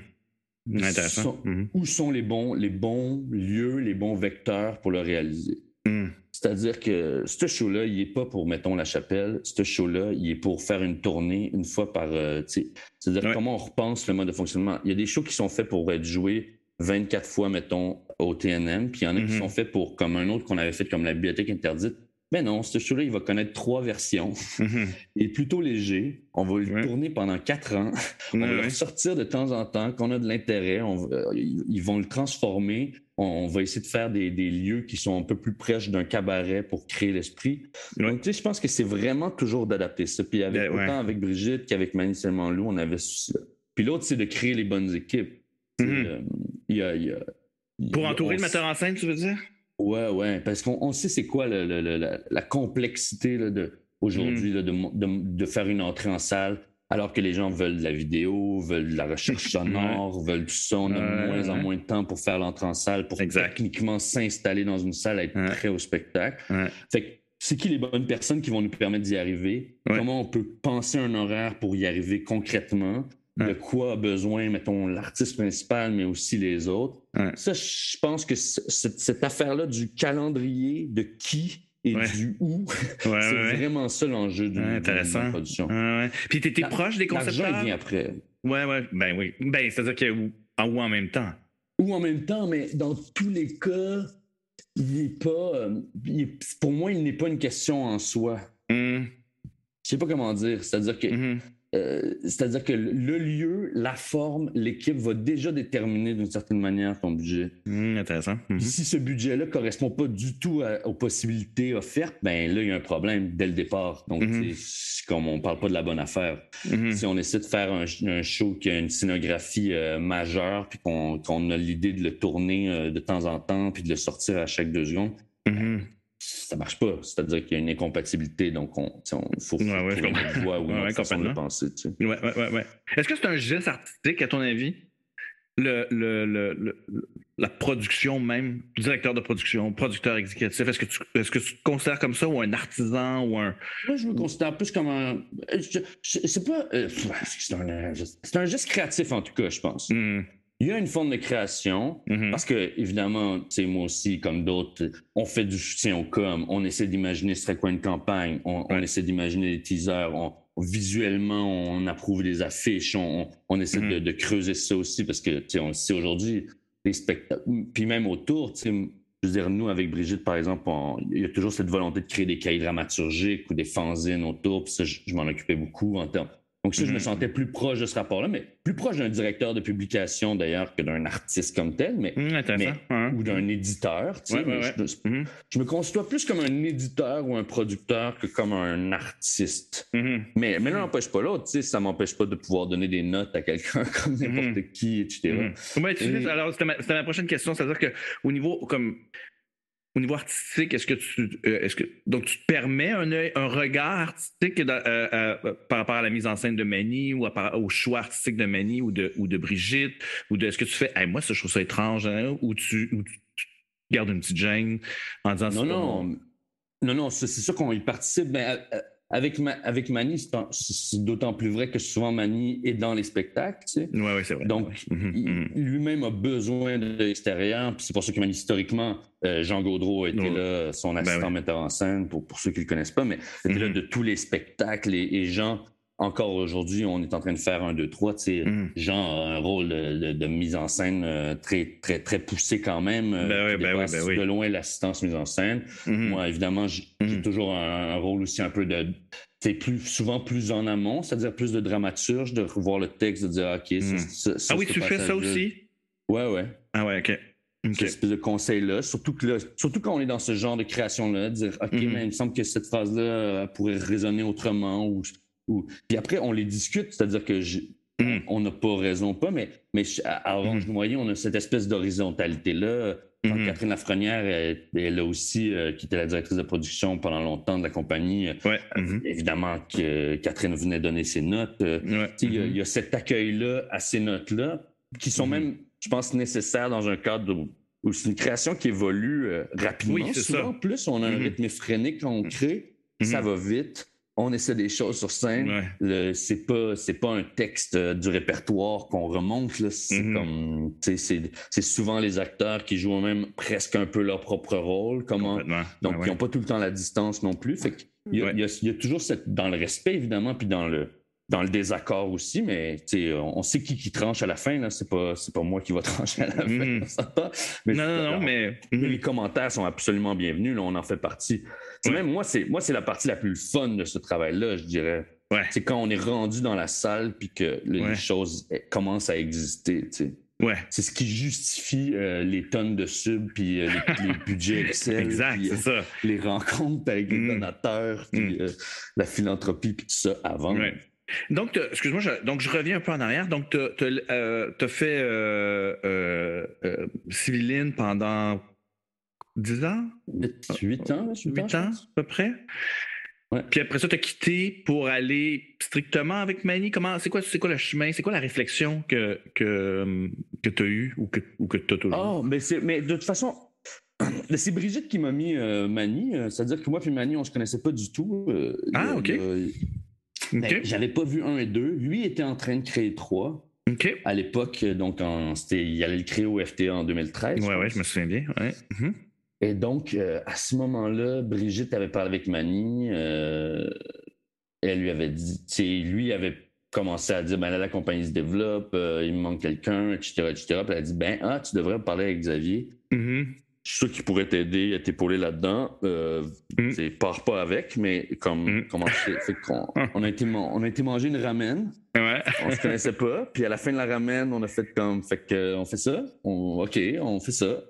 Intéressant. Sont- Mhm. où sont les bons, les bons lieux, les bons vecteurs pour le réaliser. Mhm. C'est-à-dire que ce show-là, il n'est pas pour, mettons, la chapelle. Ce show-là, il est pour faire une tournée une fois par. euh, C'est-à-dire Ouais. comment on repense le mode de fonctionnement. Il y a des shows qui sont faits pour être joués 24 fois, mettons, au TNM, puis il y en a qui Mhm. sont faits pour, comme un autre qu'on avait fait comme la bibliothèque interdite. Mais non, ce show-là, il va connaître trois versions. Mhm. Il est plutôt léger. On va le Ouais. tourner pendant quatre ans. On va Ouais, le ressortir de temps en temps, qu'on a de l'intérêt. euh, ils vont le transformer. On, on va essayer de faire des, des lieux qui sont un peu plus proches d'un cabaret pour créer l'esprit. Donc, tu sais, je pense que c'est vraiment toujours d'adapter ça. Puis avec, Ben, autant avec Brigitte qu'avec Mani Seulement Lou, on avait souci-là. Puis l'autre, c'est de créer les bonnes équipes. Mhm. euh, y a- il y a- Pour y entourer le metteur en scène, tu veux dire? Ouais, ouais, parce qu'on on sait c'est quoi le- le- le- la, la complexité là, de, Mm. aujourd'hui là, de, de- de faire une entrée en salle, alors que les gens veulent de la vidéo, veulent de la recherche sonore, veulent tout ça. On a de Ouais, moins en moins de temps pour faire l'entrée en salle, pour Exact. techniquement s'installer dans une salle, être Ouais. prêt au spectacle. Ouais. Fait que c'est qui les bonnes personnes qui vont nous permettre d'y arriver? Comment on peut penser un horaire pour y arriver concrètement? De quoi a besoin, mettons, l'artiste principal, mais aussi les autres? Ouais. Ça, je pense que cette, affaire-là du calendrier, de qui et Ouais. du où, Ouais, c'est vraiment ça l'enjeu intéressant. bonne production. Puis t'étais La- proche des L'argent, concepteurs? il vient après. Ouais, ouais. Ben oui. Ben, c'est-à-dire que ou en, ou en même temps. Ou en même temps, mais dans tous les cas, il n'est pas. euh, il est- pour moi, il n'est pas une question en soi. Mhm. Je sais pas comment dire. C'est-à-dire que, Mhm. Euh, c'est-à-dire que le lieu, la forme, l'équipe va déjà déterminer d'une certaine manière ton budget. Mhm, Intéressant. Puis Si ce budget-là correspond pas du tout à- aux possibilités offertes, ben là, il y a un problème dès le départ. Donc, c'est comme on parle pas de la bonne affaire. Si on essaie de faire un, un show qui a une scénographie euh, majeure, puis qu'on a l'idée de le tourner euh, de temps en temps, puis de le sortir à chaque deux secondes. Ça marche pas. C'est-à-dire qu'il y a une incompatibilité, donc on, faut, Ouais, ouais, une voie ou une Ouais, façon de penser. tu sais. Ouais, ouais, ouais, ouais. Est-ce que c'est un geste artistique, à ton avis? Le, le, le, le- la production même, directeur de production, producteur exécutif, est-ce que, tu, est-ce que tu te considères comme ça ou un artisan ou un. Moi, je me considère plus comme un. je- je- C'est pas. euh, c'est un, c'est un geste créatif, en tout cas, je pense. Mhm. Il y a une forme de création. Mhm. Parce que, évidemment, sais, moi aussi, comme d'autres, on fait du soutien au com, on essaie d'imaginer ce serait quoi une campagne, on, essaie d'imaginer des teasers, on, visuellement, on approuve des affiches, on, on essaie de, Mhm. de creuser ça aussi parce que, tu sais, on le sait aujourd'hui, les spectacles, puis même autour, tu sais, je veux dire, nous, avec Brigitte, par exemple, on- il y a toujours cette volonté de créer des cahiers dramaturgiques ou des fanzines autour, puis ça, je, je m'en occupais beaucoup en termes. Donc, ça, je me Mhm. sentais plus proche de ce rapport-là, mais plus proche d'un directeur de publication, d'ailleurs, que d'un artiste comme tel, mais. Ouais. ou d'un éditeur. tu sais, Ouais, ouais. Je, je me conçois plus comme un éditeur ou un producteur que comme un artiste. Mhm. Mais, mais l'un n'empêche pas l'autre. tu sais, Ça m'empêche pas de pouvoir donner des notes à quelqu'un comme n'importe qui, etc. Et- alors, c'était ma, c'était ma prochaine question. C'est-à-dire qu'au niveau, comme. Au niveau artistique, est-ce que tu, euh, est-ce que donc tu te permets un, un regard artistique euh, euh, par rapport à la mise en scène de Manny ou au choix artistique de Manny ou de, ou de Brigitte ou de est-ce que tu fais, moi ça je trouve ça étrange hein, ou, tu, gardes une petite gêne en disant non non non non c'est sûr qu'on y participe, mais avec, avec Mani, c'est d'autant plus vrai que souvent Mani est dans les spectacles. Tu sais. Oui, ouais, c'est vrai. Donc, mhm, mhm. lui-même a besoin de l'extérieur. C'est pour ça que Mani, historiquement, euh, Jean Gaudreau été là, son ben assistant metteur en scène, pour, pour ceux qui ne le connaissent pas, mais était là mhm. de tous les spectacles et, et Jean encore aujourd'hui, on est en train de faire un, deux, trois. Tu mm. Jean a un rôle de, mise en scène euh, très, très, très poussé quand même. Euh, ben oui, ben oui, ben oui. De loin l'assistance mise en scène. Mm-hmm. Moi, évidemment, j'ai mm-hmm. toujours un, rôle aussi un peu de. C'est plus souvent plus en amont, c'est-à-dire plus de dramaturge, de revoir le texte, de dire ah, OK, ça, mm. Ah oui, tu fais ça aussi? Ouais, ouais. Ah ouais, OK. Cette espèce de conseil-là, surtout, que surtout quand on est dans ce genre de création-là, dire OK, mm-hmm. mais il me semble que cette phrase-là pourrait résonner autrement ou puis après, on les discute, c'est-à-dire que hmm. on n'a pas raison, pas, mais, mais à Orange mm. Noyer, on a cette espèce d'horizontalité-là. Hmm. Catherine Lafrenière, elle, a aussi, euh, qui était la directrice de production pendant longtemps de la compagnie, euh, évidemment que Catherine venait donner ses notes. Euh, il, y a, cet accueil-là à ces notes-là, qui sont même, je pense, nécessaires dans un cadre où, c'est une création qui évolue rapidement. Oui, c'est ça. En plus, on a un rythme effréné quand on crée, ça va vite on essaie des choses sur scène. C'est pas c'est pas un texte euh, du répertoire qu'on remonte. C'est mm-hmm. comme c'est souvent les acteurs qui jouent même presque un peu leur propre rôle. Comment donc ils n'ont pas tout le temps la distance non plus. Fait il, y a, il, y a, toujours cette dans le respect évidemment puis dans le dans le désaccord aussi, mais on, sait qui qui tranche à la fin. Ce n'est pas, pas moi qui va trancher à la fin. Mm. Mais non, non, non, mais... Les commentaires sont absolument bienvenus. Là, on en fait partie. Même moi, c'est moi, c'est la partie la plus fun de ce travail-là, je dirais. C'est quand on est rendu dans la salle puis que les choses eh, commencent à exister. Ouais. C'est ce qui justifie euh, les tonnes de subs puis euh, les, budgets Excel. exact, c'est ça. Les rencontres avec les mm. donateurs, puis mm. euh, la philanthropie puis tout ça avant. Donc, excuse-moi, je, donc je reviens un peu en arrière. Donc, tu as, euh, fait euh, euh, civiline pendant 10 ans? 8 ans, 8 ans, à peu près? Puis après ça, tu as quitté pour aller strictement avec Manny. Comment, c'est, quoi, c'est quoi le chemin? C'est quoi la réflexion que, que, que tu as eue ou que, ou que tu as toujours Oh, mais, c'est, mais de toute façon, c'est Brigitte qui m'a mis Manny. C'est-à-dire que moi et Manny, on ne se connaissait pas du tout. ah, OK. Ben, j'avais pas vu un et deux. Lui était en train de créer trois. À l'époque, donc, il allait le créer au FTA en 2013. Oui, oui, je me souviens bien. Mhm. Et donc, euh, à ce moment-là, Brigitte avait parlé avec Manny. Euh, elle lui avait dit, lui avait commencé à dire, ben là, la compagnie se développe, euh, il me manque quelqu'un, etc., etc. Puis elle a dit, ben, ah, tu devrais parler avec Xavier. Mhm sûr qu'il pourrait t'aider à t'épauler là-dedans. Euh, mm. Pars pas avec, mais comme mm. comment fait on, a été on a été manger une ramen. Ouais. on se connaissait pas. Puis à la fin de la ramen, on a fait comme fait que on fait ça. ok, on fait ça.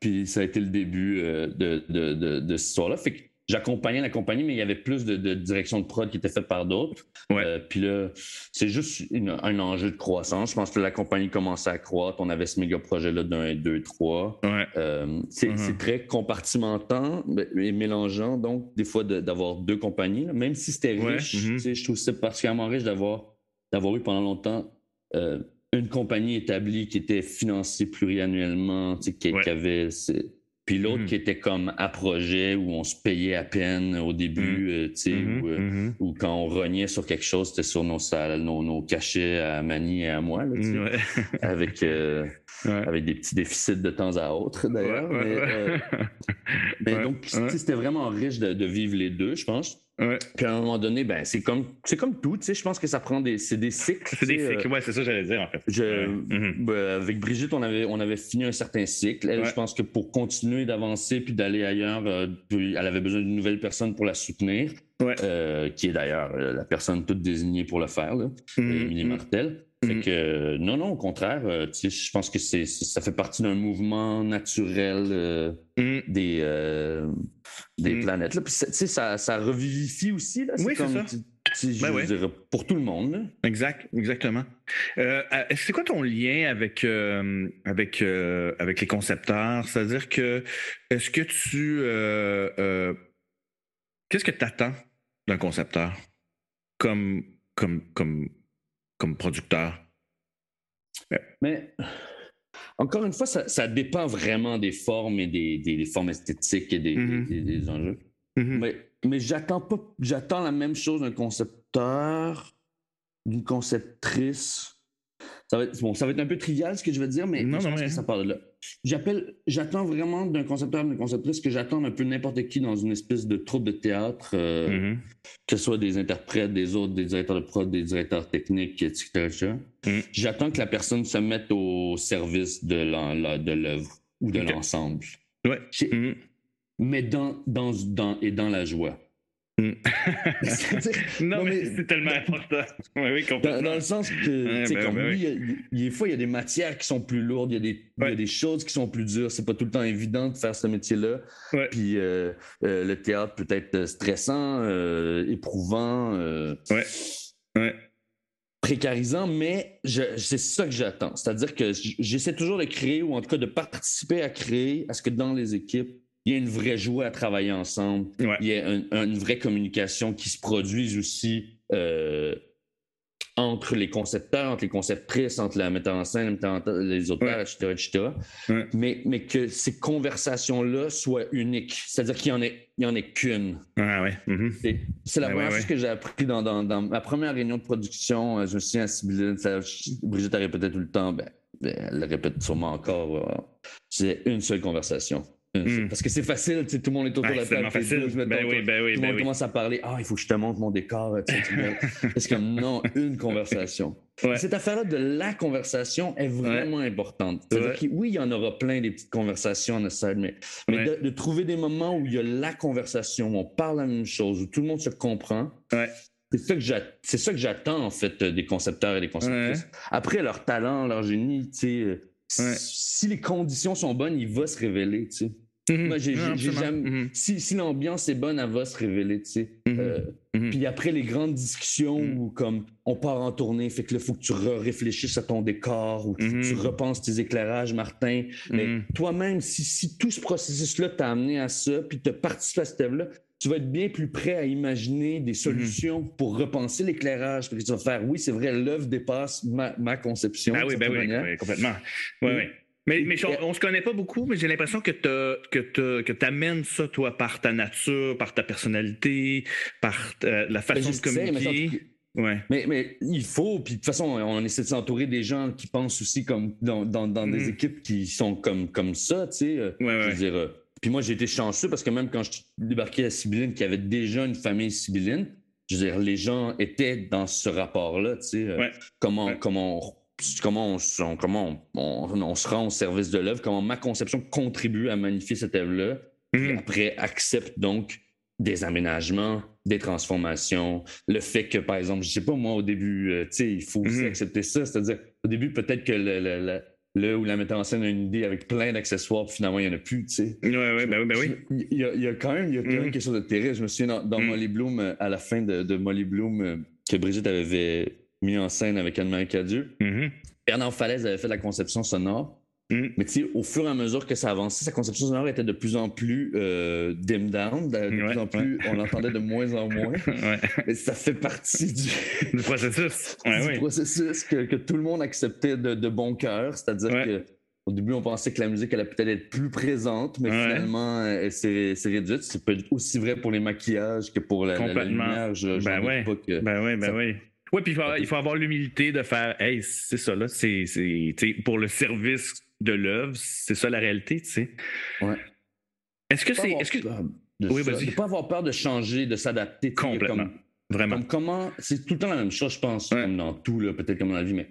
Puis ça a été le début euh, de, de, de, de, cette histoire-là. Fait que j'accompagnais la compagnie, mais il y avait plus de, direction de prod qui était faite par d'autres. Euh, puis là, c'est juste un enjeu de croissance. Je pense que la compagnie commençait à croître. On avait ce méga projet-là d'un, deux, trois. Euh, c'est, mm-hmm. très compartimentant et mélangeant, donc, des fois, d'avoir deux compagnies. Même si c'était riche, mm-hmm. je trouve ça particulièrement riche d'avoir, d'avoir eu pendant longtemps euh, une compagnie établie qui était financée pluriannuellement, qui, qui avait puis l'autre mm-hmm. qui était comme à projet où on se payait à peine au début, mm-hmm. euh, tu sais, euh, mm-hmm. ou, quand on rognait sur quelque chose, c'était sur nos salles, nos, cachets à Mani et à moi, là, avec, euh, avec des petits déficits de temps à autre d'ailleurs. mais, donc, c'était vraiment riche de, vivre les deux, je pense. Puis à un moment donné, ben, c'est comme, c'est comme tout, tu sais, je pense que ça prend des, c'est des cycles. C'est des cycles, ouais, c'est ça que j'allais dire, en fait. Mm-hmm. Ben, avec Brigitte, on avait, on avait fini un certain cycle. Elle, je pense que pour continuer d'avancer puis d'aller ailleurs, euh, elle avait besoin d'une nouvelle personne pour la soutenir. Euh, qui est d'ailleurs euh, la personne toute désignée pour le faire, là, mm-hmm. Émilie Martel. Fait mm-hmm. que, non, non, au contraire, je pense que c'est, ça fait partie d'un mouvement naturel des, des planètes. Là. Puis, ça, ça revivifie aussi. Là. Oui, c'est ça. Ben pour tout le monde. Exact, exactement. Euh, euh c'est quoi ton lien avec, euh, avec, euh, avec les concepteurs? C'est-à-dire que est-ce que tu. Qu'est-ce que tu attends d'un concepteur comme, comme, comme, comme producteur? Mais encore une fois, ça, dépend vraiment des formes et des, formes esthétiques et des, mm-hmm. enjeux. Mm-hmm. Mais, mais j'attends pas, j'attends la même chose d'un concepteur, d'une conceptrice. Ça va, être, bon, ça va être un peu trivial ce que je vais dire, mais je pense que ça parle là. J'appelle, j'attends vraiment d'un concepteur, d'une conceptrice que j'attends un peu n'importe qui dans une espèce de troupe de théâtre, euh, mm-hmm. que ce soit des interprètes, des autres, des directeurs de prod, des directeurs techniques, etc. Mm. J'attends que la personne se mette au service de l'œuvre ou de l'ensemble. Ouais. Mm-hmm. Mais dans, dans, dans, et dans la joie. Mm. non, mais, c'est tellement important. oui, dans, dans, le sens que, ben, comme ben oui, des fois, il y a des matières qui sont plus lourdes, il y, a des, y a des choses qui sont plus dures. C'est pas tout le temps évident de faire ce métier-là. Puis euh, euh, le théâtre peut être stressant, euh, éprouvant, précarisant, mais c'est ça que j'attends. C'est-à-dire que j'essaie toujours de créer, ou en tout cas de participer à créer, à ce que dans les équipes, il y a une vraie joie à travailler ensemble. Il y a une vraie communication qui se produise aussi euh, entre les concepteurs, entre les conceptrices, entre la metteur en scène, les auteurs, etc. etc. Mais, mais que ces conversations-là soient uniques. C'est-à-dire qu'il n'y en ait, qu'une. Ah mm-hmm. C'est la première chose que j'ai appris dans, dans, ma première réunion de production. Euh, je me souviens à Brigitte a répété tout le temps, ben, ben, elle le répète sûrement encore. C'est une seule conversation. Hmm. Parce que c'est facile, tout le monde est autour de la table. Facile. ben oui, ben oui, tout le ben monde commence à parler. Ah, il faut que je te montre mon décor. c'est comme non, une conversation. Cette affaire-là de la conversation est vraiment importante. oui, il y en aura plein des petites conversations en aside, mais, mais de, trouver des moments où il y a la conversation, où on parle la même chose, où tout le monde se comprend. C'est ça que j'attends en fait des concepteurs et des conceptrices. Après leur talent, leur génie, tu sais, si les conditions sont bonnes, il va se révéler, tu sais. Mhm. Moi, j'ai, mhm. si, si l'ambiance est bonne, elle va se révéler, tu sais. Mhm. Euh, puis après les grandes discussions où comme on part en tournée, fait que là, faut que tu réfléchisses à ton décor ou tu, tu repenses tes éclairages, Martin. Mais toi-même, si, si tout ce processus-là t'a amené à ça, puis t'as participé à cette œuvre-là, tu vas être bien plus prêt à imaginer des solutions pour repenser l'éclairage. Parce que tu vas faire, oui, c'est vrai, l'œuvre dépasse ma, ma conception. Ah oui, ben oui, complètement. Oui, oui. Mais, mais on, ne se connaît pas beaucoup, mais j'ai l'impression que tu que amènes ça, toi, par ta nature, par ta personnalité, par euh, la façon de communiquer. ouais. mais, mais, il faut, puis de toute façon, on essaie de s'entourer des gens qui pensent aussi comme dans, dans, dans des mm. équipes qui sont comme, comme ça, tu sais. Euh, ouais, je veux dire, euh, puis moi, j'ai été chanceux parce que même quand je débarquais à Sibylline, qui avait déjà une famille sibylline, je veux dire, les gens étaient dans ce rapport-là, tu sais. comment, comment comment, on, comment on, se rend au service de l'œuvre, comment ma conception contribue à magnifier cette œuvre-là, mmh. après accepte donc des aménagements, des transformations, le fait que, par exemple, je sais pas, moi, au début, euh, tu sais, il faut aussi mmh. accepter ça, c'est-à-dire, au début, peut-être que le, le, ou la metteur en scène a une idée avec plein d'accessoires, puis finalement, il n'y en a plus, tu sais. Oui, oui, ben oui, ben oui. Il y, a, quand même, il y a quand même quelque chose de terrible. Je me souviens dans, Molly Bloom, à la fin de, Molly Bloom, euh, que Brigitte avait mis en scène avec Anne-Marie Cadieux. Mm-hmm. Bernard Falaise avait fait la conception sonore. Mm. Mais tu sais, au fur et à mesure que ça avançait, sa conception sonore était de plus en plus euh, dim down, de, plus en plus, on l'entendait de moins en moins. Mais ça fait partie du, processus, du processus que, tout le monde acceptait de, bon cœur. C'est-à-dire que au début, on pensait que la musique allait peut-être être plus présente, mais finalement, s'est réduite. C'est peut être aussi vrai pour les maquillages que pour la, lumière. Je, ben, ben oui, ben oui. Oui, puis il faut, avoir l'humilité de faire Hey, c'est ça, là, c'est pour le service de l'œuvre, c'est ça la réalité, tu sais. Ouais. Est-ce que c'est. Est-ce que. oui, vas-y. Ne pas avoir peur de changer, de s'adapter. Complètement. Vraiment. comment. C'est tout le temps la même chose, je pense, comme dans tout, peut-être comme dans la vie, mais.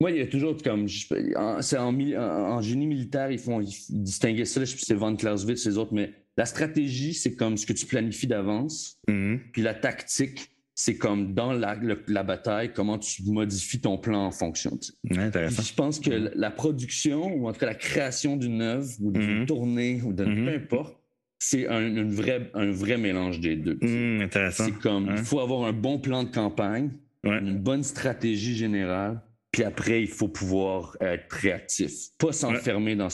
Moi, il y a toujours comme. C'est en, génie militaire, ils font ils distinguer ça. Je sais c'est Van Clausewitz, les autres, mais la stratégie, c'est comme ce que tu planifies d'avance. Mm-hmm. Puis la tactique, c'est comme dans la, la, bataille, comment tu modifies ton plan en fonction. intéressant. Je pense que la production, ou en tout cas la création d'une œuvre, ou d'une mm-hmm. tournée, ou de mm-hmm. peu importe, c'est un, une vraie, un vrai mélange des deux. Intéressant. C'est comme, il Hein? faut avoir un bon plan de campagne, Ouais. une bonne stratégie générale, puis après, il faut pouvoir être réactif, pas s'enfermer dans...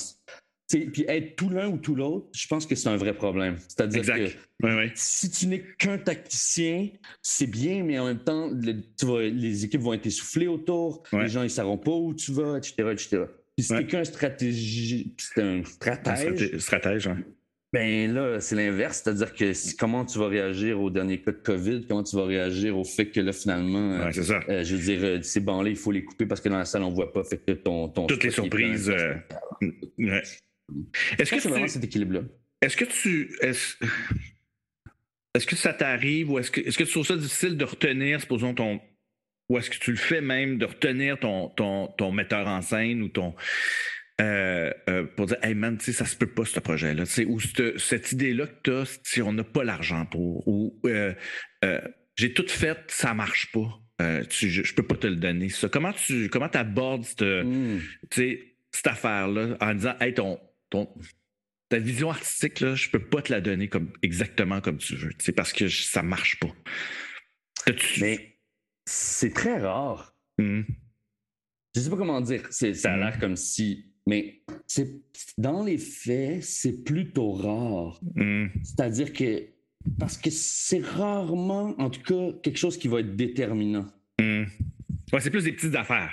Tu Puis être tout l'un ou tout l'autre, je pense que c'est un vrai problème. C'est-à-dire que si tu n'es qu'un tacticien, c'est bien, mais en même temps, le- tu vas- les équipes vont être essoufflées autour, les gens ne sauront pas où tu vas, etc. etc. Puis si Ouais. t'es qu'un stratégie, c'est un Un stratège, straté- Stratège, hein. ben là, c'est l'inverse. C'est-à-dire que si- comment tu vas réagir au dernier cas de COVID, comment tu vas réagir au fait que là, finalement, euh, Ouais, c'est ça. euh, je veux dire, euh, ces bancs-là, il faut les couper parce que dans la salle, on ne voit pas. Fait que ton, ton Toutes les surprises, euh, Ouais. Est-ce que c'est vraiment cet équilibre-là. est-ce que tu, est-ce, est-ce que ça t'arrive ou est-ce que, est-ce que tu trouves ça difficile de retenir, supposons ton, ou est-ce que tu le fais même de retenir ton, ton, ton metteur en scène ou ton, euh, euh, pour dire, hey man, tu sais, ça se peut pas ce projet-là, ou cette, cette idée-là que tu as, si on n'a pas l'argent pour, ou euh, j'ai tout fait, ça marche pas. Tu, je, je peux pas te le donner. Ça. Comment tu comment abordes cette, Hmm. cette affaire-là en disant Hey, ton, ton, ta vision artistique, là, je peux pas te la donner comme, exactement comme tu veux. C'est parce que je- ça marche pas. Mais c'est très rare. Hum, Je sais pas comment dire. C'est- Ça a Mhm. l'air comme si. Mais c'est dans les faits, c'est plutôt rare. hum, C'est-à-dire que. Parce que c'est rarement, en tout cas, quelque chose qui va être déterminant. hum. Ouais, c'est plus des petites affaires.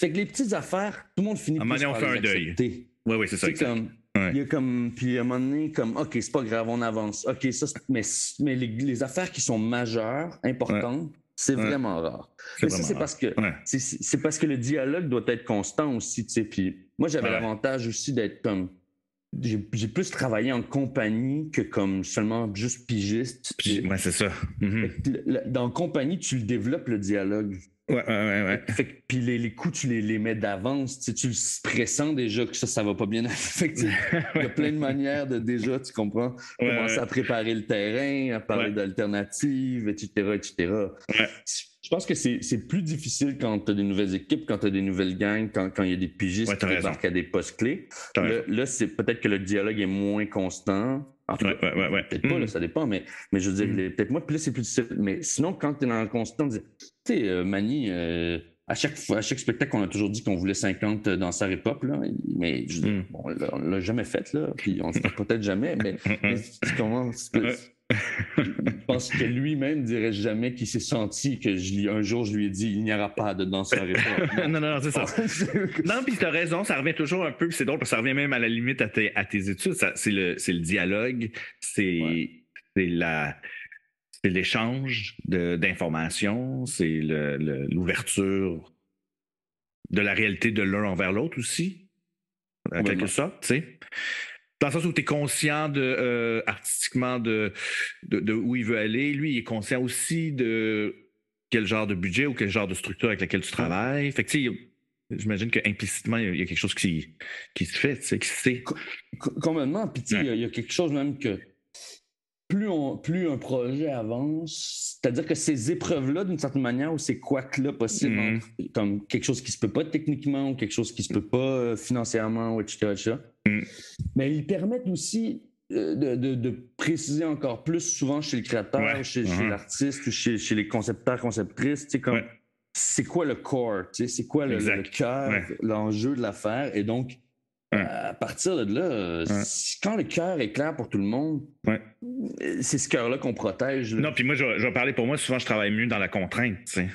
Fait que les petites affaires, tout le monde finit par fait les un deuil. accepter. Oui, oui, c'est ça. Comme. Ouais. Il y a comme. Puis à un moment donné, comme, OK, c'est pas grave, on avance. OK, ça, mais, mais les, les affaires qui sont majeures, importantes, c'est Ouais. vraiment rare. C'est Mais ça, c'est parce que. C'est- parce que le dialogue doit être constant aussi, tu sais. Puis moi, j'avais l'avantage aussi d'être comme. J'ai plus travaillé en compagnie que comme seulement juste pigiste. Puis, ouais, c'est ça. Mhm. Le- Dans compagnie, tu le développes, le dialogue. Ouais, ouais, ouais, ouais. Fait que, puis les, les coups, tu les, les mets d'avance. Tu, sais, tu le pressens déjà que ça, ça va pas bien. Fait que, tu il y a plein de manières de déjà, tu comprends, Ouais, commencer ouais. à préparer le terrain, à parler d'alternatives, etc., etc. Ouais. Je pense que c'est c'est plus difficile quand tu as des nouvelles équipes, quand tu as des nouvelles gangs, quand, quand il y a des pigistes qui débarquent à des postes clés. Là, là, c'est peut-être que le dialogue est moins constant. En tout Ouais, cas, ouais, ouais, ouais. peut-être pas, Mm. là, ça dépend, mais, mais je veux dire, Mm. peut-être moi, là, c'est plus difficile. Mais sinon, quand tu es dans le constant, tu sais, euh, Mani, euh, à chaque, fois, à chaque spectacle, on a toujours dit qu'on voulait 50 danseurs hip-hop, là, mais je, veux dire, Mm. bon, on l'a jamais fait, là, puis on le fera peut-être jamais, mais, mais tu Ouais. Je pense que lui-même dirait jamais qu'il s'est senti que je, un jour, je lui ai dit, il n'y aura pas de danseurs hip-hop. non, non, non, c'est ça. Non, puis t'as raison, ça revient toujours un peu, c'est drôle, parce que ça revient même à la limite à tes, à tes études. C'est le, le dialogue, c'est Ouais. c'est la c'est l'échange d'informations, c'est l'ouverture de la réalité de l'un envers l'autre aussi, en quelque sorte, tu sais. Dans le sens où tu es conscient de, euh, artistiquement de, de, de où il veut aller. Lui, il est conscient aussi de quel genre de budget ou quel genre de structure avec laquelle tu travailles. Fait que, tu sais, j'imagine qu'implicitement, il y a- il y a quelque chose qui, qui se fait, tu sais, qui se sait. Co- Complètement. Puis, tu sais, il y y, a quelque chose même que plus, on, plus un projet avance, c'est-à-dire que ces épreuves-là, d'une certaine manière, ou ces couacs-là possibles, Mhm. entre- comme quelque chose qui se peut pas techniquement, ou quelque chose qui se peut pas euh, financièrement, ou etc., etc., Mhm. mais ils permettent aussi euh, de, de- de préciser encore plus, souvent chez le créateur, Ouais. chez, chez Mhm. l'artiste, ou chez, chez les concepteurs, conceptrices, comme Ouais. c'est quoi le core, c'est quoi le, cœur, Ouais. l'enjeu de l'affaire. Et donc, Ouais. à partir de là, euh, Ouais. si- quand le cœur est clair pour tout le monde, Ouais. euh, c'est ce cœur-là qu'on protège. là. Non, puis moi, je, vais- parler pour moi, souvent, je travaille mieux dans la contrainte, tu sais,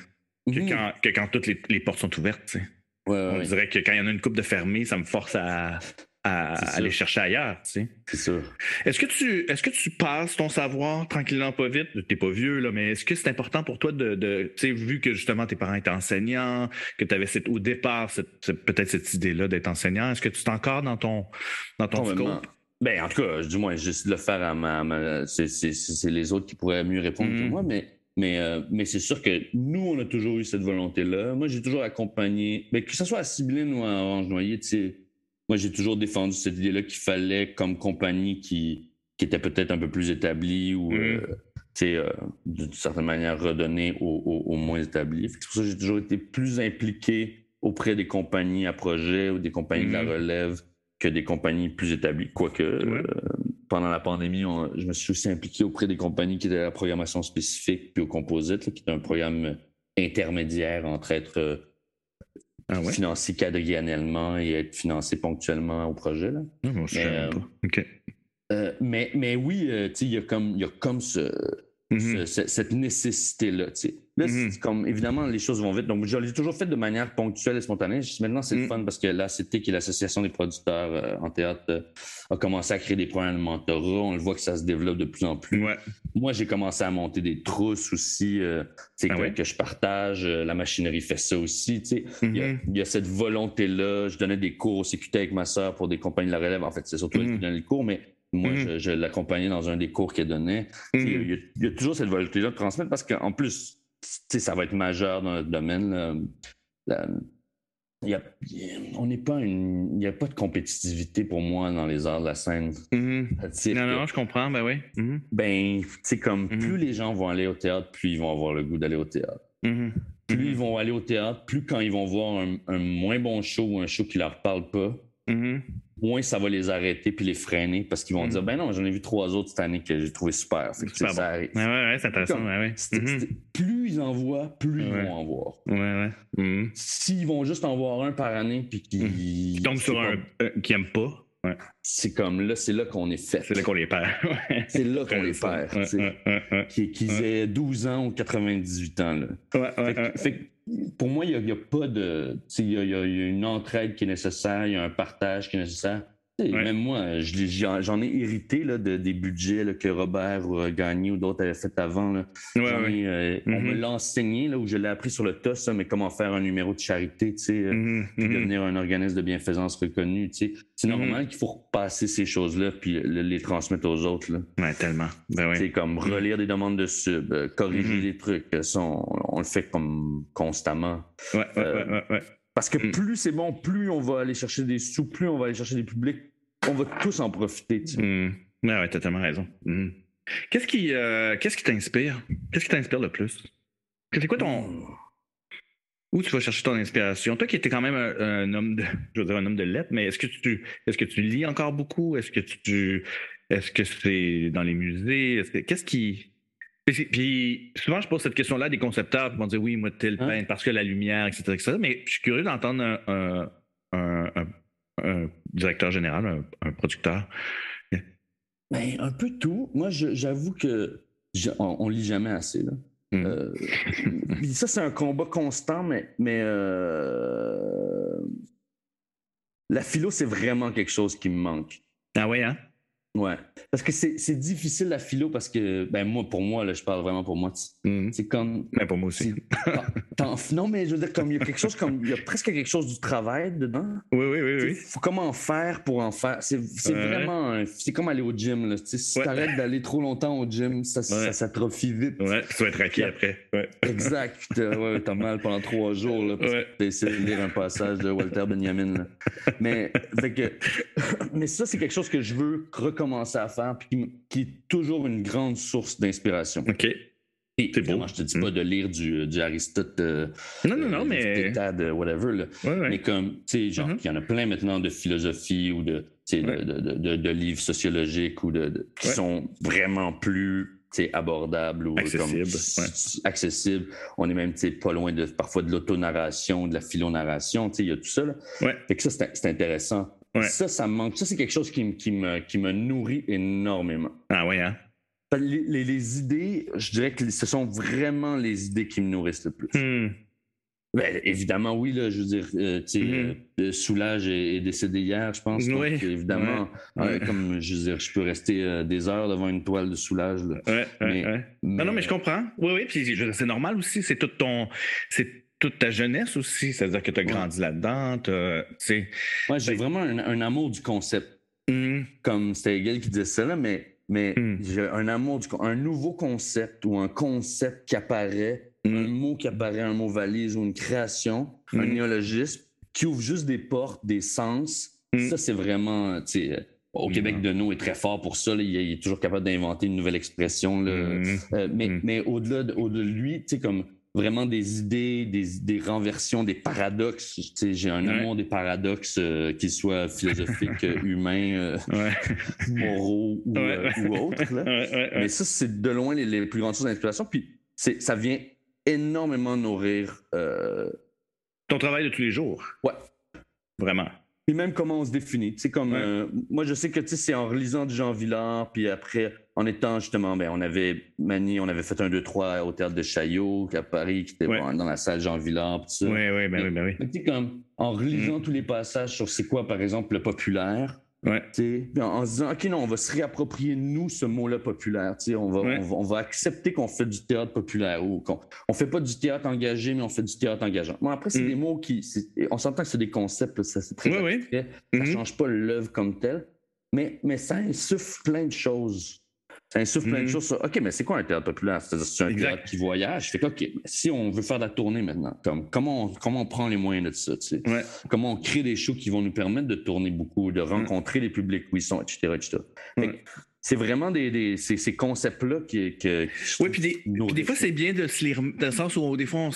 que, quand, que quand toutes les, les portes sont ouvertes, tu sais. On dirait que quand il y en a une coupe de fermée, ça me force à, à aller chercher ailleurs, tu sais. c'est sûr. Est-ce que tu est-ce que tu passes ton savoir tranquillement pas vite? T'es pas vieux, là, mais est-ce que c'est important pour toi de, de tu sais, vu que justement tes parents étaient enseignants, que tu avais au départ cette- peut-être cette idée-là d'être enseignant, est-ce que tu t'es encore dans ton dans ton scope? Ben, en tout cas, du moins, j'essaie de le faire à ma. c'est, les autres qui pourraient mieux répondre que Mhm. moi, mais, mais, euh, mais c'est sûr que nous, on a toujours eu cette volonté-là. Moi, j'ai toujours accompagné, mais que ce soit à Sibylline ou à Orange Noyer, tu sais, moi, j'ai toujours défendu cette idée-là qu'il fallait, comme compagnie qui, qui était peut-être un peu plus établie ou, Mhm. euh, euh, d'une certaine manière, redonner aux, moins établis. C'est pour ça que j'ai toujours été plus impliqué auprès des compagnies à projet ou des compagnies de la Mhm. relève que des compagnies plus établies. Quoique, euh, pendant la pandémie, je me suis aussi impliqué auprès des compagnies qui étaient à la programmation spécifique puis au composite, qui est un programme intermédiaire entre être ah financé quadriennalement et être financé ponctuellement au projet. Là. Ah, mais, euh, mais, mais, oui, il y, a comme, y a comme ce, Mhm. cette nécessité-là. Là, mhm. comme évidemment, les choses vont vite. Donc, je l'ai toujours fait de manière ponctuelle et spontanée. Maintenant, c'est le mhm. fun parce que l'ACT, qui est l'Association des producteurs euh, en théâtre, euh, a commencé à créer des programmes de mentorat. On le voit que ça se développe de plus en plus. Moi, j'ai commencé à monter des trousses aussi euh, ah que, je partage. La machinerie fait ça aussi. Il y, a cette volonté-là. Je donnais des cours au CQT avec ma soeur pour des compagnies de la relève. En fait, c'est surtout elle qui donnait les cours, mais moi, mm-hmm. je, l'accompagnais dans un des cours qu'elle donnait. Mm-hmm. Il, y a, toujours cette volonté-là de transmettre parce qu'en plus, ça va être majeur dans notre domaine. il on n'est pas une, il n'y a pas de compétitivité pour moi dans les arts de la scène. Mm-hmm. Non, non, je comprends, ben oui. Ben, c'est comme plus les gens vont aller au théâtre, plus ils vont avoir le goût d'aller au théâtre. Plus ils vont aller au théâtre, plus quand ils vont voir un, un moins bon show ou un show qui leur parle pas, moins ça va les arrêter puis les freiner parce qu'ils vont dire mm. ben non, j'en ai vu trois autres cette année que j'ai trouvé super. Fait ça ouais, ouais, c'est intéressant. Mm-hmm. Plus ils en voient, plus ils vont en voir. Ouais, ouais. Mm-hmm. S'ils vont juste en voir un par année puis qu'ils. Qui tombent sur un euh, qui n'aiment pas. C'est comme là, c'est là qu'on est fait. C'est là qu'on les perd. c'est là qu'on les perd. Qu'ils aient 12 ans ou 98 ans. Là. fait, pour moi, il n'y a, pas de. Il y, a une entraide qui est nécessaire, il y a un partage qui est nécessaire. Même moi, j'en ai hérité là, de, des budgets que Robert ou euh, Gagné ou d'autres avaient fait avant. Là. Euh, on me mm-hmm. l'a enseigné, où je l'ai appris sur le tas, ça, mais comment faire un numéro de charité, tu sais, euh, puis mm-hmm. devenir un organisme de bienfaisance reconnu. Tu sais. C'est normal qu'il faut repasser ces choses-là puis les transmettre aux autres. Là. Ouais, tellement. Ben c'est comme relire des demandes de sub, corriger des trucs. Ça, on, le fait comme constamment. Ouais, ouais, ouais, Parce que mm. plus c'est bon, plus on va aller chercher des sous, plus on va aller chercher des publics, on va tous en profiter. Mmh. Ouais, t'as tellement raison. Hmm. Qu'est-ce qui euh, qu'est-ce qui t'inspire? Qu'est-ce qui t'inspire le plus? C'est quoi ton. Hmm. Où tu vas chercher ton inspiration? Toi qui étais quand même un, homme de. Je veux dire un homme de lettres, mais est-ce que tu est-ce que tu lis encore beaucoup? Est-ce que tu est-ce que c'est dans les musées? Qu'est-ce qui. Puis souvent, je pose cette question-là à des concepteurs qui vont dire oui, moi, tel hein? peintre parce que la lumière, etc., etc. Mais je suis curieux d'entendre un, un, un directeur général, un, producteur? Ben, un peu tout. Moi, j'avoue que on, lit jamais assez. Là. Hmm. Euh, ça, c'est un combat constant, mais, mais euh, la philo, c'est vraiment quelque chose qui me manque. Ah oui, hein? Ouais. Parce que c'est difficile la philo parce que, ben moi, pour moi, là, je parle vraiment pour moi. Mm. C'est comme. Mais pour moi aussi. non, mais je veux dire, comme il y a quelque chose, comme il y a presque quelque chose du travail dedans. Oui, oui, oui. Il faut comment faire pour en faire. C'est vraiment. C'est comme aller au gym. Là. Si tu arrêtes d'aller trop longtemps au gym, ça, ça s'atrophie vite. Ouais, tu vas être raqué après. Ouais. Exact. Ouais, t'as mal pendant trois jours là, parce que essayé de lire un passage de Walter Benjamin. Mais, que, mais ça, c'est quelque chose que je veux recommencer à faire, puis qui, est toujours une grande source d'inspiration. OK. C'est beau. Je te dis pas hmm. de lire du, du Aristote. Euh, non, non, non, euh, mais. de whatever. Là. Mais comme, tu sais, genre, mm-hmm. il y en a plein maintenant de philosophie ou de, de, de, de, livres sociologiques ou de, qui sont vraiment plus abordables ou accessible, accessible. On est même pas loin de parfois de l'autonarration, de la philonarration. Il y a tout ça. Là. Fait que ça, c'est intéressant. Ça, ça me manque. Ça, c'est quelque chose qui, qui, me, qui me nourrit énormément. Ah oui, hein? Les, les, idées, je dirais que ce sont vraiment les idées qui me nourrissent le plus. Ben, évidemment, oui, là, je veux dire, euh, tu sais, euh, Soulage est, décédé hier, je pense. Oui. évidemment, comme je veux dire, je peux rester euh, des heures devant une toile de Soulage. Là. mais, Non, non, mais je comprends. Oui, oui, puis c'est normal aussi, c'est tout ton. C'est toute ta jeunesse aussi, c'est-à-dire que tu as grandi là-dedans. Moi, j'ai vraiment un, amour du concept. Hmm. Comme c'était Hegel qui disait ça, là, mais mais hmm. j'ai un amour du un nouveau concept ou un concept qui apparaît, un hmm. mot qui apparaît, un mot valise ou une création, un néologisme qui ouvre juste des portes, des sens. Ça, c'est vraiment, tu sais, au Québec, Deneau est très fort pour ça. Il, est toujours capable d'inventer une nouvelle expression. Là. Euh, mais, mais au-delà de, au de lui, tu sais, comme vraiment des idées, des, des renversions, des paradoxes. J'ai un amour des paradoxes, euh, qu'ils soient philosophiques, humains, moraux ou, autres. Mais ça, c'est de loin les, plus grandes sources d'inspiration. Puis ça vient énormément nourrir. Ton travail de tous les jours. Ouais. Vraiment. Puis même comment on se définit. C'est comme euh, moi, je sais que c'est en relisant du Jean Villard, puis après, en étant justement, ben, on avait Mani, on avait fait un 2-3 au théâtre de Chaillot, à Paris, qui était dans la salle Jean Villard, tout ça. Oui, oui, ben oui, ben oui. Mais, comme en relisant mm. tous les passages sur c'est quoi, par exemple, le populaire, Ouais. En, en, se disant, OK, non, on va se réapproprier, nous, ce mot-là populaire. On va, on, va, on va accepter qu'on fait du théâtre populaire ou qu'on on fait pas du théâtre engagé, mais on fait du théâtre engageant. Bon, après, c'est mm. des mots qui. On s'entend que c'est des concepts, ça, c'est très Ça ne mm-hmm. change pas l'œuvre comme telle, mais, mais ça insuffle plein de choses ça insuffle plein de mm-hmm. choses sur OK, mais c'est quoi un théâtre populaire? C'est un théâtre qui voyage. Fait que, OK, si on veut faire de la tournée maintenant, comme, comment, on, comment on prend les moyens de ça? Comment on crée des shows qui vont nous permettre de tourner beaucoup, de mm. rencontrer les publics où ils sont, etc. etc. C'est vraiment des, ces, concepts-là qui, que Oui, puis des, des fois, c'est bien de se lire, dans le sens où des fois, on,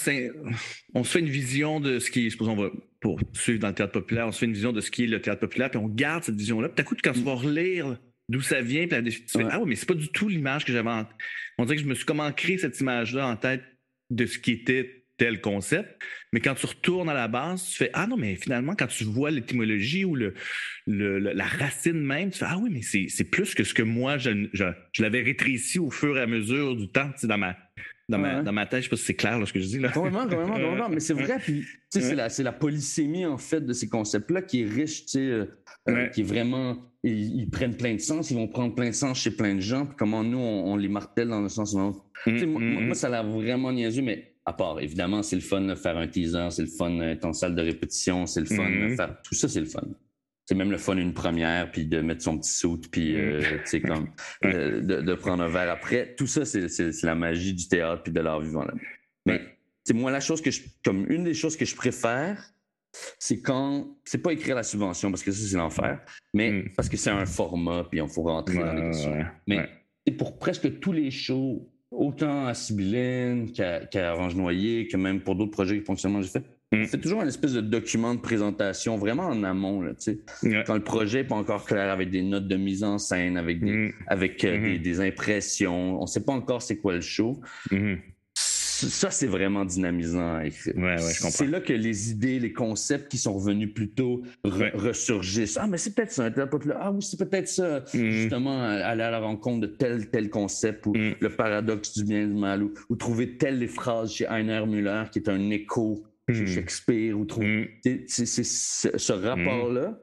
on se fait une vision de ce qui est, supposons, va, pour suivre dans le théâtre populaire, on se fait une vision de ce qui est le théâtre populaire, puis on garde cette vision-là. Puis, à coup, quand tu vas relire d'où ça vient, puis la définition. Ah oui, mais c'est pas du tout l'image que j'avais en On dirait que je me suis comment créé cette image-là en tête de ce qui était tel concept. Mais quand tu retournes à la base, tu fais Ah non, mais finalement, quand tu vois l'étymologie ou le, la racine même, tu fais Ah oui, mais c'est plus que ce que moi, je, je, l'avais rétréci au fur et à mesure du temps, dans ma, dans, ma, dans ma tête. Je sais pas si c'est clair ce que je dis. Là. Vraiment, vraiment, vraiment. Mais c'est vrai. Puis, c'est la, la, polysémie, en fait, de ces concepts-là qui est riche, euh, euh, qui est vraiment ils, prennent plein de sens, ils vont prendre plein de sens chez plein de gens, puis comment nous, on, les martèle dans le sens où... Mm, moi, mm, moi, ça l'a vraiment niaiseux, mais à part, évidemment, c'est le fun de faire un teaser, c'est le fun d'être en salle de répétition, c'est le fun de mm. faire... Tout ça, c'est le fun. C'est même le fun une première, puis de mettre son petit soute, puis euh, comme euh, de, prendre un verre après. Tout ça, c'est la magie du théâtre puis de l'art vivant. Là. Mais c'est moi la chose que je, comme une des choses que je préfère, c'est quand. C'est pas écrire la subvention parce que ça, c'est l'enfer, mais hmm. parce que c'est un format, puis il faut rentrer dans les questions. Mais pour presque tous les shows, autant à Sibylline qu'à Orange Noyer, que même pour d'autres projets qui fonctionnent, j'ai fait. Hmm. C'est toujours une espèce de document de présentation vraiment en amont. Là, Quand le projet n'est pas encore clair avec des notes de mise en scène, avec des, hmm. avec, euh, des, des, impressions, on ne sait pas encore c'est quoi le show ça, c'est vraiment dynamisant à écrire. c'est là que les idées, les concepts qui sont revenus plus tôt ressurgissent. Ah, mais c'est peut-être ça. Ah oui, c'est peut-être ça. Mm-hmm. Justement, aller à la rencontre de tel, tel concept ou mm. le paradoxe du bien et du mal ou, trouver telle phrase chez Heiner Müller qui est un écho chez mm. Shakespeare ou trouver. C'est ce rapport-là.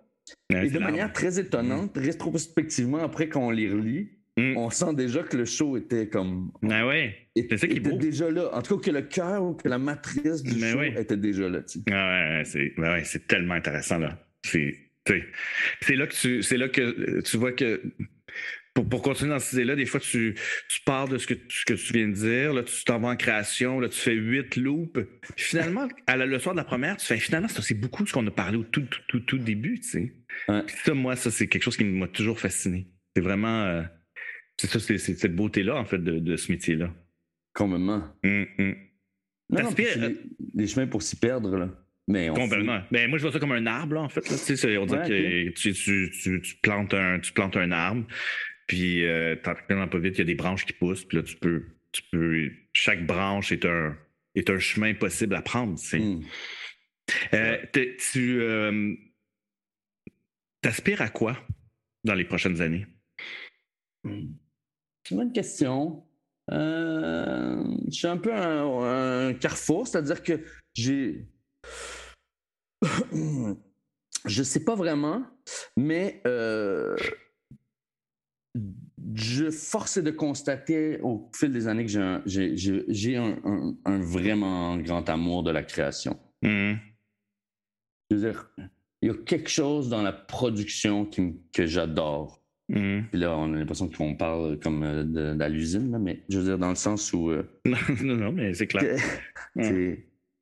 Et de manière très étonnante, rétrospectivement, après qu'on les relit, Mm. On sent déjà que le show était comme. Ah ouais. C'est ça qui beau. déjà là. En tout cas, que le cœur ou que la matrice du show était déjà là. Ah ouais, c'est ben ouais, tellement intéressant là. C'est là que tu c'est là que tu vois que pour, pour continuer dans cette idée-là, des fois, tu, tu pars de ce que, ce que tu viens de dire, là, tu t'en vas en création, là, tu fais huit loops. Puis finalement, à la, le soir de la première, tu fais finalement, c'est beaucoup de ce qu'on a parlé au tout, tout, tout, tout début, tu sais. ça, moi, ça, c'est quelque chose qui m'a toujours fasciné. C'est vraiment. Euh, c'est ça, c'est cette beauté-là, en fait, de, ce métier-là. Complètement. Hum, hum. Non, euh, les, chemins pour s'y perdre, là. Mais Complètement. Ben, moi, je vois ça comme un arbre, là, en fait. Là. Tu sais, on dirait que tu, tu, tu, plantes un, tu plantes un arbre, puis euh, pas vite, il y a des branches qui poussent, puis là, tu peux, tu peux. Chaque branche est un, est un chemin possible à prendre. Hum. Euh, tu euh, aspires à quoi dans les prochaines années? Une bonne question. Euh, je suis un peu un, carrefour, c'est-à-dire que j'ai. je sais pas vraiment, mais euh, je force de constater au fil des années que j'ai un, un, vraiment grand amour de la création. Mm-hmm. Je veux dire, il y a quelque chose dans la production qui, que j'adore. Mm-hmm. Puis là, on a l'impression qu'on parle comme euh, de, l'usine, mais je veux dire, dans le sens où. Euh, non, non, mais c'est clair.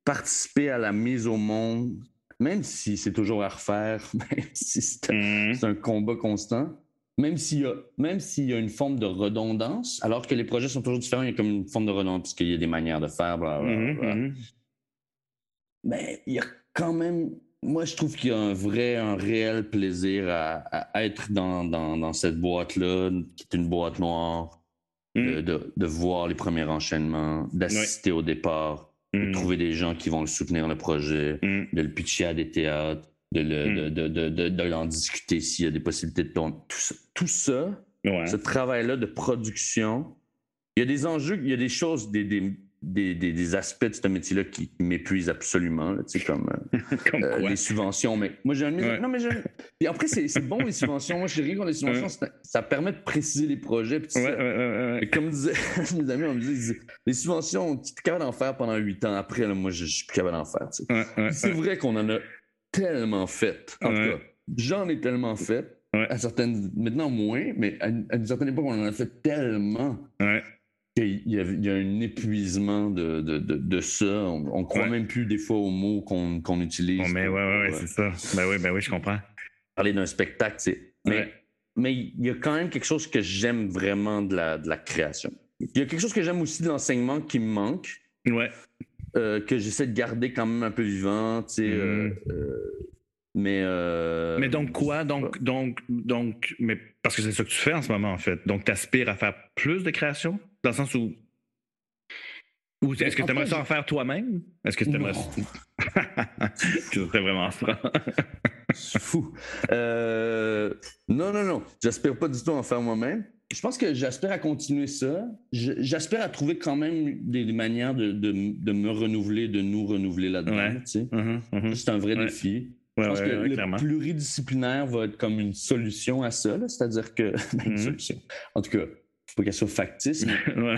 participer à la mise au monde, même si c'est toujours à refaire, même si c'est un, mm-hmm. combat constant, même s'il y, a, même y a une forme de redondance, alors que les projets sont toujours différents, il y a comme une forme de redondance, parce qu'il y a des manières de faire, blablabla. Mhm, mhm. Mais il y a quand même. Moi, je trouve qu'il y a un vrai, un réel plaisir à, à être dans, dans, dans cette boîte-là, qui est une boîte noire, de, de- de voir les premiers enchaînements, d'assister au départ, de Mhm. trouver des gens qui vont le soutenir, le projet, Mhm. de le pitcher à des théâtres, de, le, de, de, de, de, de l'en discuter s'il y a des possibilités de tourner. Tout ça, tout ça Ouais. ce travail-là de production, il y a des enjeux, il y a des choses, des, des, des, des- des aspects de ce métier-là qui m'épuisent absolument, là, comme euh, Comme euh, les subventions. Mais moi, j'ai un Ouais. Non, mais Puis après, c'est bon, les subventions. Moi, je rien contre les subventions. Ouais. ça- permet de préciser les projets. puis Ouais, Comme disaient mes amis, on me disait, les subventions, tu es capable d'en faire pendant huit ans. Après, là, moi, je, suis plus capable d'en faire. C'est vrai qu'on en a tellement fait. En tout cas, j'en ai tellement fait. À certaines, maintenant moins, mais à, une- à une certaine époque, on en a fait tellement Y, a- il y a un épuisement de, de, de, de ça. On, on croit Ouais. même plus des fois aux mots qu'on utilise. Bon, mais pour- ouais, ouais, ouais, pour, c'est ça. Ben oui, ben oui, je comprends. parler d'un spectacle, tu sais. Mais, mais il y a quand même quelque chose que j'aime vraiment de la, de la création. Il y a quelque chose que j'aime aussi de l'enseignement qui me manque, Ouais. euh, que j'essaie de garder quand même un peu vivant, tu sais. euh, Mhm. euh, mais. euh, Mais donc quoi? Donc, donc, donc, mais parce que c'est ça que tu fais en ce moment, en fait. Donc, tu aspires à faire plus de création? Dans le sens où. Ou est-ce que tu aimerais ça en faire toi-même? Est-ce que tu aimerais Non. C'est vraiment franc. Fou. Euh, non, non, non. J'aspire pas du tout en faire moi-même. Je pense que j'aspire à continuer ça. Je- J'aspire à trouver quand même des, des manières de, de- de me renouveler, de nous renouveler là-dedans. Ouais. tu sais. Mhm, mhm. C'est un vrai Ouais. défi. Ouais, Je pense que le clairement. pluridisciplinaire va être comme une solution à ça. C'est-à-dire que. une Mhm. solution. En tout cas, faut qu'elle soit factice, mais. Euh,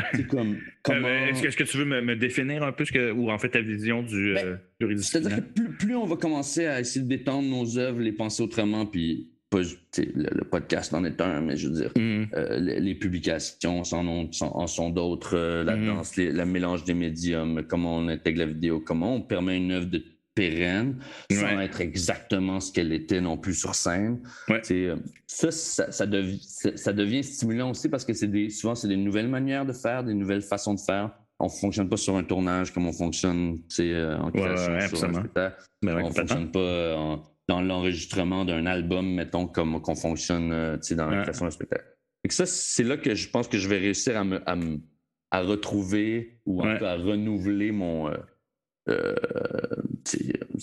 Est-ce que, est-ce que tu veux me, me définir un peu ce que, ou en fait ta vision du Ben, euh, C'est-à-dire pluridisciplinaire? que plus, plus on va commencer à essayer de détendre nos œuvres, les penser autrement, puis pas, le, le podcast en est un, mais je veux dire, Mhm. euh, les, les publications en, ont- sont- en sont d'autres, la Mhm. danse, les- le mélange des médiums, comment on intègre la vidéo, comment on permet une œuvre de pérenne sans être exactement ce qu'elle était non plus sur scène. Ouais. Euh, Ça, ça, ça devi- ça- ça devient stimulant aussi parce que des, souvent, c'est des nouvelles manières de faire, des nouvelles façons de faire. On ne fonctionne pas sur un tournage comme on fonctionne euh, en création ouais, sur un absolument. spectacle. Ben on ne fonctionne pas euh, en- dans l'enregistrement d'un album, mettons, comme qu'on fonctionne euh, dans la création d'un spectacle. Que ça, c'est là que je pense que je vais réussir à me, à me- à retrouver ou Ouais. à renouveler mon. euh, euh,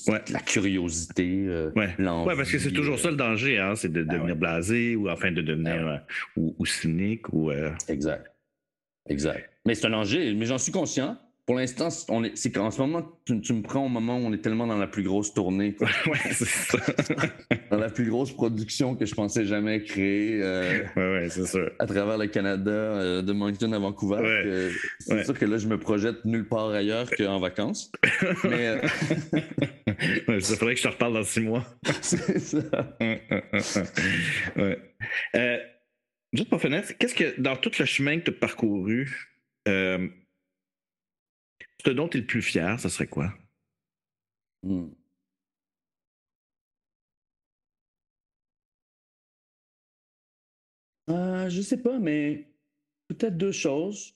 Ouais. la curiosité, euh, Ouais. parce que c'est toujours ça le danger, hein, c'est de Ah devenir ouais. blasé ou enfin de devenir Ah euh, ou, ou cynique ou. euh, Exact. Exact. Mais c'est un danger, mais j'en suis conscient. Pour l'instant, c'est- on est- c'est qu'en ce moment, tu, tu me prends au moment où on est tellement dans la plus grosse tournée, ouais, c'est ça. dans la plus grosse production que je pensais jamais créer euh, ouais, ouais, c'est sûr. à travers le Canada, euh, de Moncton à Vancouver. Ouais. C'est Ouais. sûr que là, je me projette nulle part ailleurs qu'en vacances. Mais euh, Ouais, ça faudrait que je te reparle dans six mois. c'est ça. ouais. Euh, juste pour finir, qu'est-ce que dans tout le chemin que tu as parcouru, euh, ce dont tu es le plus fier, ça serait quoi? Hmm. Euh, je sais pas, mais peut-être deux choses.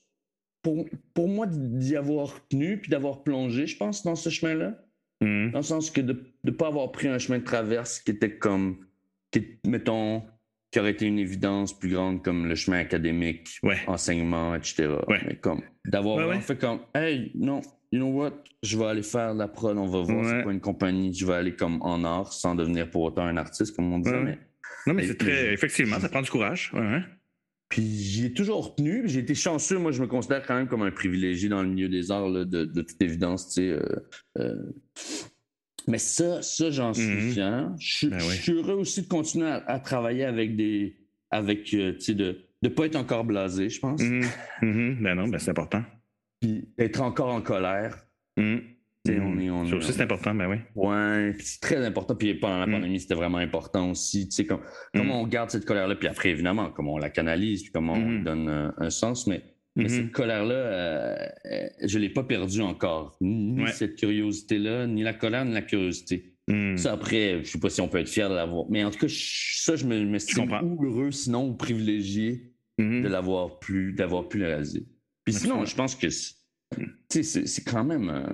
Pour, pour moi, d'y avoir tenu puis d'avoir plongé, je pense, dans ce chemin-là. Mhm. Dans le sens que de ne pas avoir pris un chemin de traverse qui était comme, qui, mettons, qui aurait été une évidence plus grande comme le chemin académique, Ouais. enseignement, etc. Ouais. Mais comme, d'avoir Ouais, fait comme, hey, non, you know what, je vais aller faire de la prod, on va voir c'est quoi une compagnie, je vais aller comme en art sans devenir pour autant un artiste, comme on disait. Mais, Non, mais c'est très. Effectivement, ça prend du courage. Puis j'y ai toujours tenu, puis j'ai été chanceux. Moi, je me considère quand même comme un privilégié dans le milieu des arts, là, de, de toute évidence, tu sais. euh, euh. Mais ça, ça j'en suis Mhm. fier. Je, suis- Ben je oui. suis heureux aussi de continuer à, à travailler avec des. avec, euh, tu sais, de ne pas être encore blasé, je pense. Mhm. Mhm. Ben non, ben c'est important. Puis être encore en colère. On est- on Ça aussi, c'est important, ben oui. Ouais, c'est très important. Puis pendant la Mm. pandémie, c'était vraiment important aussi. Tu sais, comme, comment on garde cette colère-là, puis après, évidemment, comment on la canalise, puis comment on donne euh, un sens. Mais, mais Mhm. cette colère-là, euh, euh, je ne l'ai pas perdue encore. Ni Ouais. cette curiosité-là, ni la colère, ni la curiosité. Hmm. Ça, après, je sais pas si on peut être fier de l'avoir. Mais en tout cas, je- ça, je me- comprends. ou heureux, sinon, ou privilégié Mhm. de l'avoir pu, d'avoir pu le réaliser. Puis sinon, je pense que c'est- quand même. euh,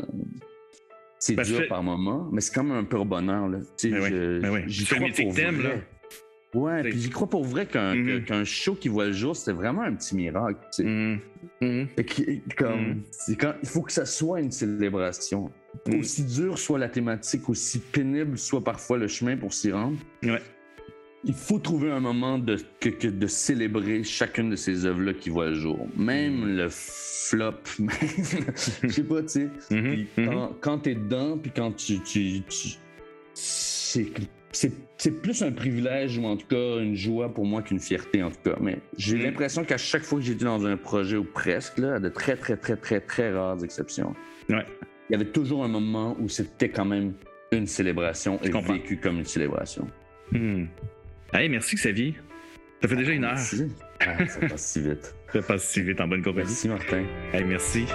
c'est dur par moment, mais c'est quand même un pur bonheur. Là. Tu sais, Ben oui, je- ben oui. C'est un crois métier pour que t'aimes, vrai. là. Ouais, C'est- puis j'y crois pour vrai qu'un qu'un show qui voit le jour, c'était vraiment un petit miracle. tu sais. Mhm. Mhm. Fait que, comme, c'est quand, il faut que ça soit une célébration. Aussi dur soit la thématique, aussi pénible soit parfois le chemin pour s'y rendre, Ouais. il faut trouver un moment de, que- que- de célébrer chacune de ces œuvres-là qui voient le jour. Même le flop, même- je sais pas, tu sais. Quand, quand t'es dedans, puis quand tu. tu- tu- c'est, c'est, plus un privilège ou en tout cas une joie pour moi qu'une fierté en tout cas. Mais j'ai Mhm. l'impression qu'à chaque fois que j'étais dans un projet ou presque, là, à de très très très très très rares exceptions, Ouais. il y avait toujours un moment où c'était quand même une célébration Je et comprends. vécu comme une célébration. Mhm. Hey, merci Xavier. Ça fait déjà une heure. Ah, ça passe si vite. Ça passe si vite en bonne compagnie. Merci Martin. Hey, merci.